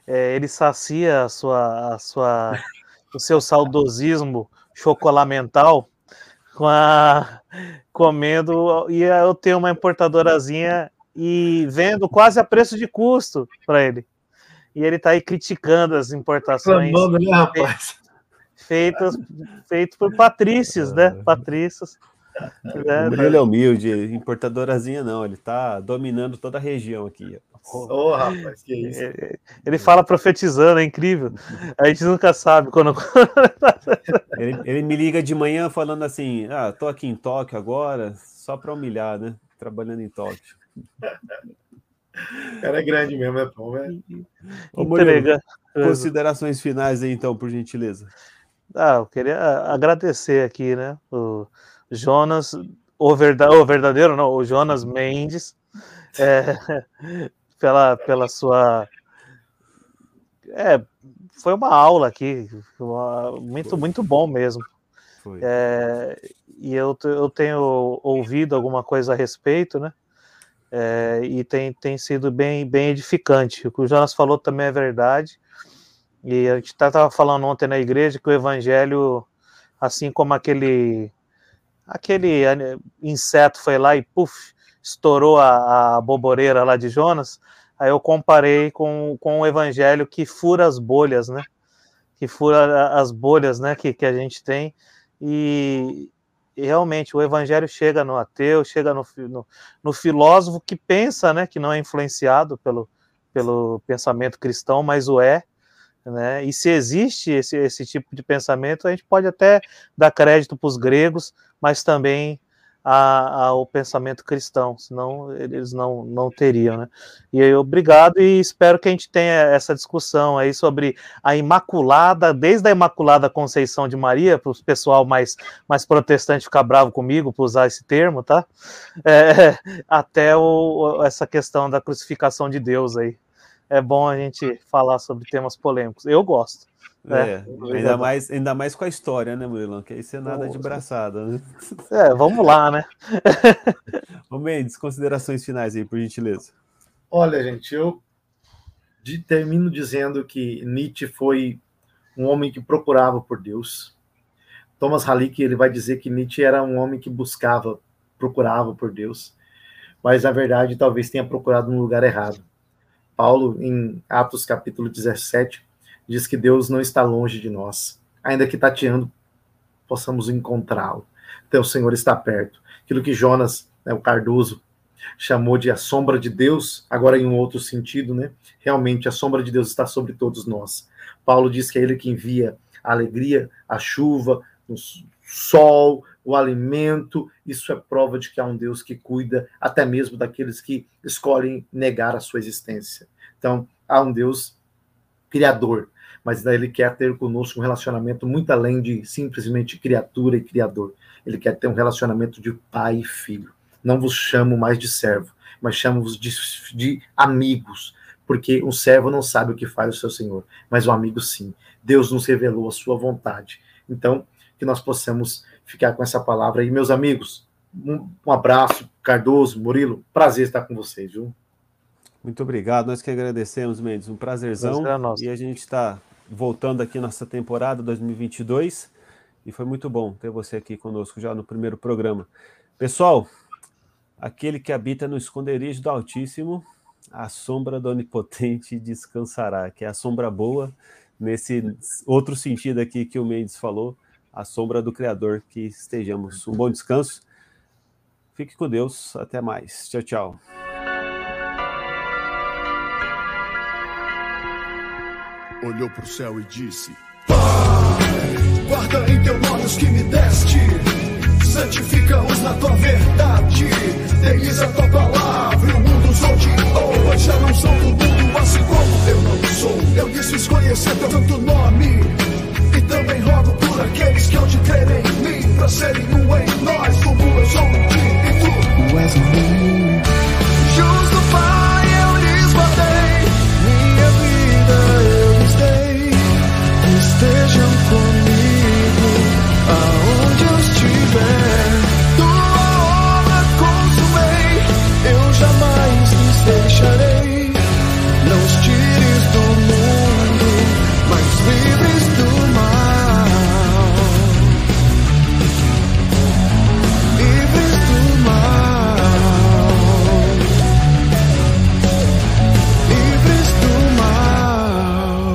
é, ele sacia a sua, a sua o seu saudosismo chocolamental com a, comendo e eu tenho uma importadorazinha e vendo quase a preço de custo para ele. E ele está aí criticando as importações Clamando, né, rapaz? feitas feitas por patrícios, né? Patrícios. Né? Ele é humilde, importadorazinha não, ele está dominando toda a região aqui. Oh, rapaz, que isso. Ele fala profetizando, é incrível. A gente nunca sabe quando. ele, ele, me liga de manhã falando assim: Ah, tô aqui em Tóquio agora, só para humilhar, né? Trabalhando em Tóquio. O cara é grande mesmo, é bom, velho. Entrega. Considerações finais aí, então, por gentileza. Ah, eu queria agradecer aqui, né? O Jonas, o, verda, o verdadeiro, não, o Jonas Mendes. É, pela, pela sua. É, foi uma aula aqui, uma, muito, muito bom mesmo. É, e eu, eu tenho ouvido alguma coisa a respeito, né? É, e tem, tem sido bem, bem edificante. O que o Jonas falou também é verdade. E a gente estava falando ontem na igreja que o evangelho, assim como aquele aquele inseto foi lá e puf, estourou a, a boboreira lá de Jonas, aí eu comparei com, com o evangelho que fura as bolhas, né? Que fura as bolhas, né? Que, que a gente tem. E, realmente o evangelho chega no ateu, chega no, no, no, filósofo que pensa, né? Que não é influenciado pelo, pelo pensamento cristão, mas o é. Né? E se existe esse, esse tipo de pensamento, a gente pode até dar crédito para os gregos, mas também a, ao pensamento cristão, senão eles não, não teriam, né? E aí, obrigado e espero que a gente tenha essa discussão aí sobre a Imaculada, desde a Imaculada Conceição de Maria, para o pessoal mais, mais protestante ficar bravo comigo por usar esse termo, tá? É, até o, essa questão da crucificação de Deus aí. É bom a gente falar sobre temas polêmicos. Eu gosto. Né? É, ainda, mais, ainda mais com a história, né, Murilo? Que isso é nada de braçada, né? É, vamos lá, né? Ô Mendes, considerações finais aí, por gentileza. Olha, gente, eu de, termino dizendo que Nietzsche foi um homem que procurava por Deus. Thomas Halick ele vai dizer que Nietzsche era um homem que buscava, procurava por Deus, mas na verdade talvez tenha procurado no lugar errado. Paulo, em Atos capítulo 17, diz que Deus não está longe de nós, ainda que tateando possamos encontrá-lo. Então o Senhor está perto. Aquilo que Jonas, né, o Cardoso, chamou de a sombra de Deus, agora em um outro sentido, né? Realmente a sombra de Deus está sobre todos nós. Paulo diz que é ele que envia a alegria, a chuva, o sol, o alimento. Isso é prova de que há um Deus que cuida até mesmo daqueles que escolhem negar a sua existência. Então, há um Deus criador, mas ele quer ter conosco um relacionamento muito além de simplesmente criatura e criador. Ele quer ter um relacionamento de pai e filho. Não vos chamo mais de servo, mas chamo-vos de, de amigos, porque um servo não sabe o que faz o seu senhor, mas o amigo sim. Deus nos revelou a sua vontade. Então, que nós possamos ficar com essa palavra aí. Meus amigos, um, um abraço, Cardoso, Murilo, prazer estar com vocês, viu? Muito obrigado, nós que agradecemos, Mendes, um prazerzão. Prazer é e a gente está voltando aqui nossa temporada 2022 e foi muito bom ter você aqui conosco já no primeiro programa. Pessoal, aquele que habita no esconderijo do Altíssimo, a sombra do Onipotente descansará, que é a sombra boa, nesse outro sentido aqui que o Mendes falou, à sombra do Criador que estejamos. Um bom descanso. Fique com Deus. Até mais. Tchau, tchau. Olhou para o céu e disse: Pai, guarda em teu olhos que me deste, santifica-os na tua verdade, deles a tua palavra, o mundo os odiou, já não sou do mundo, assim como eu não sou. Eu disse conhecer teu santo nome, e também rogo Które kiedyś kończy teren i my Na serii UA, na SWB są ci i tu UA są mi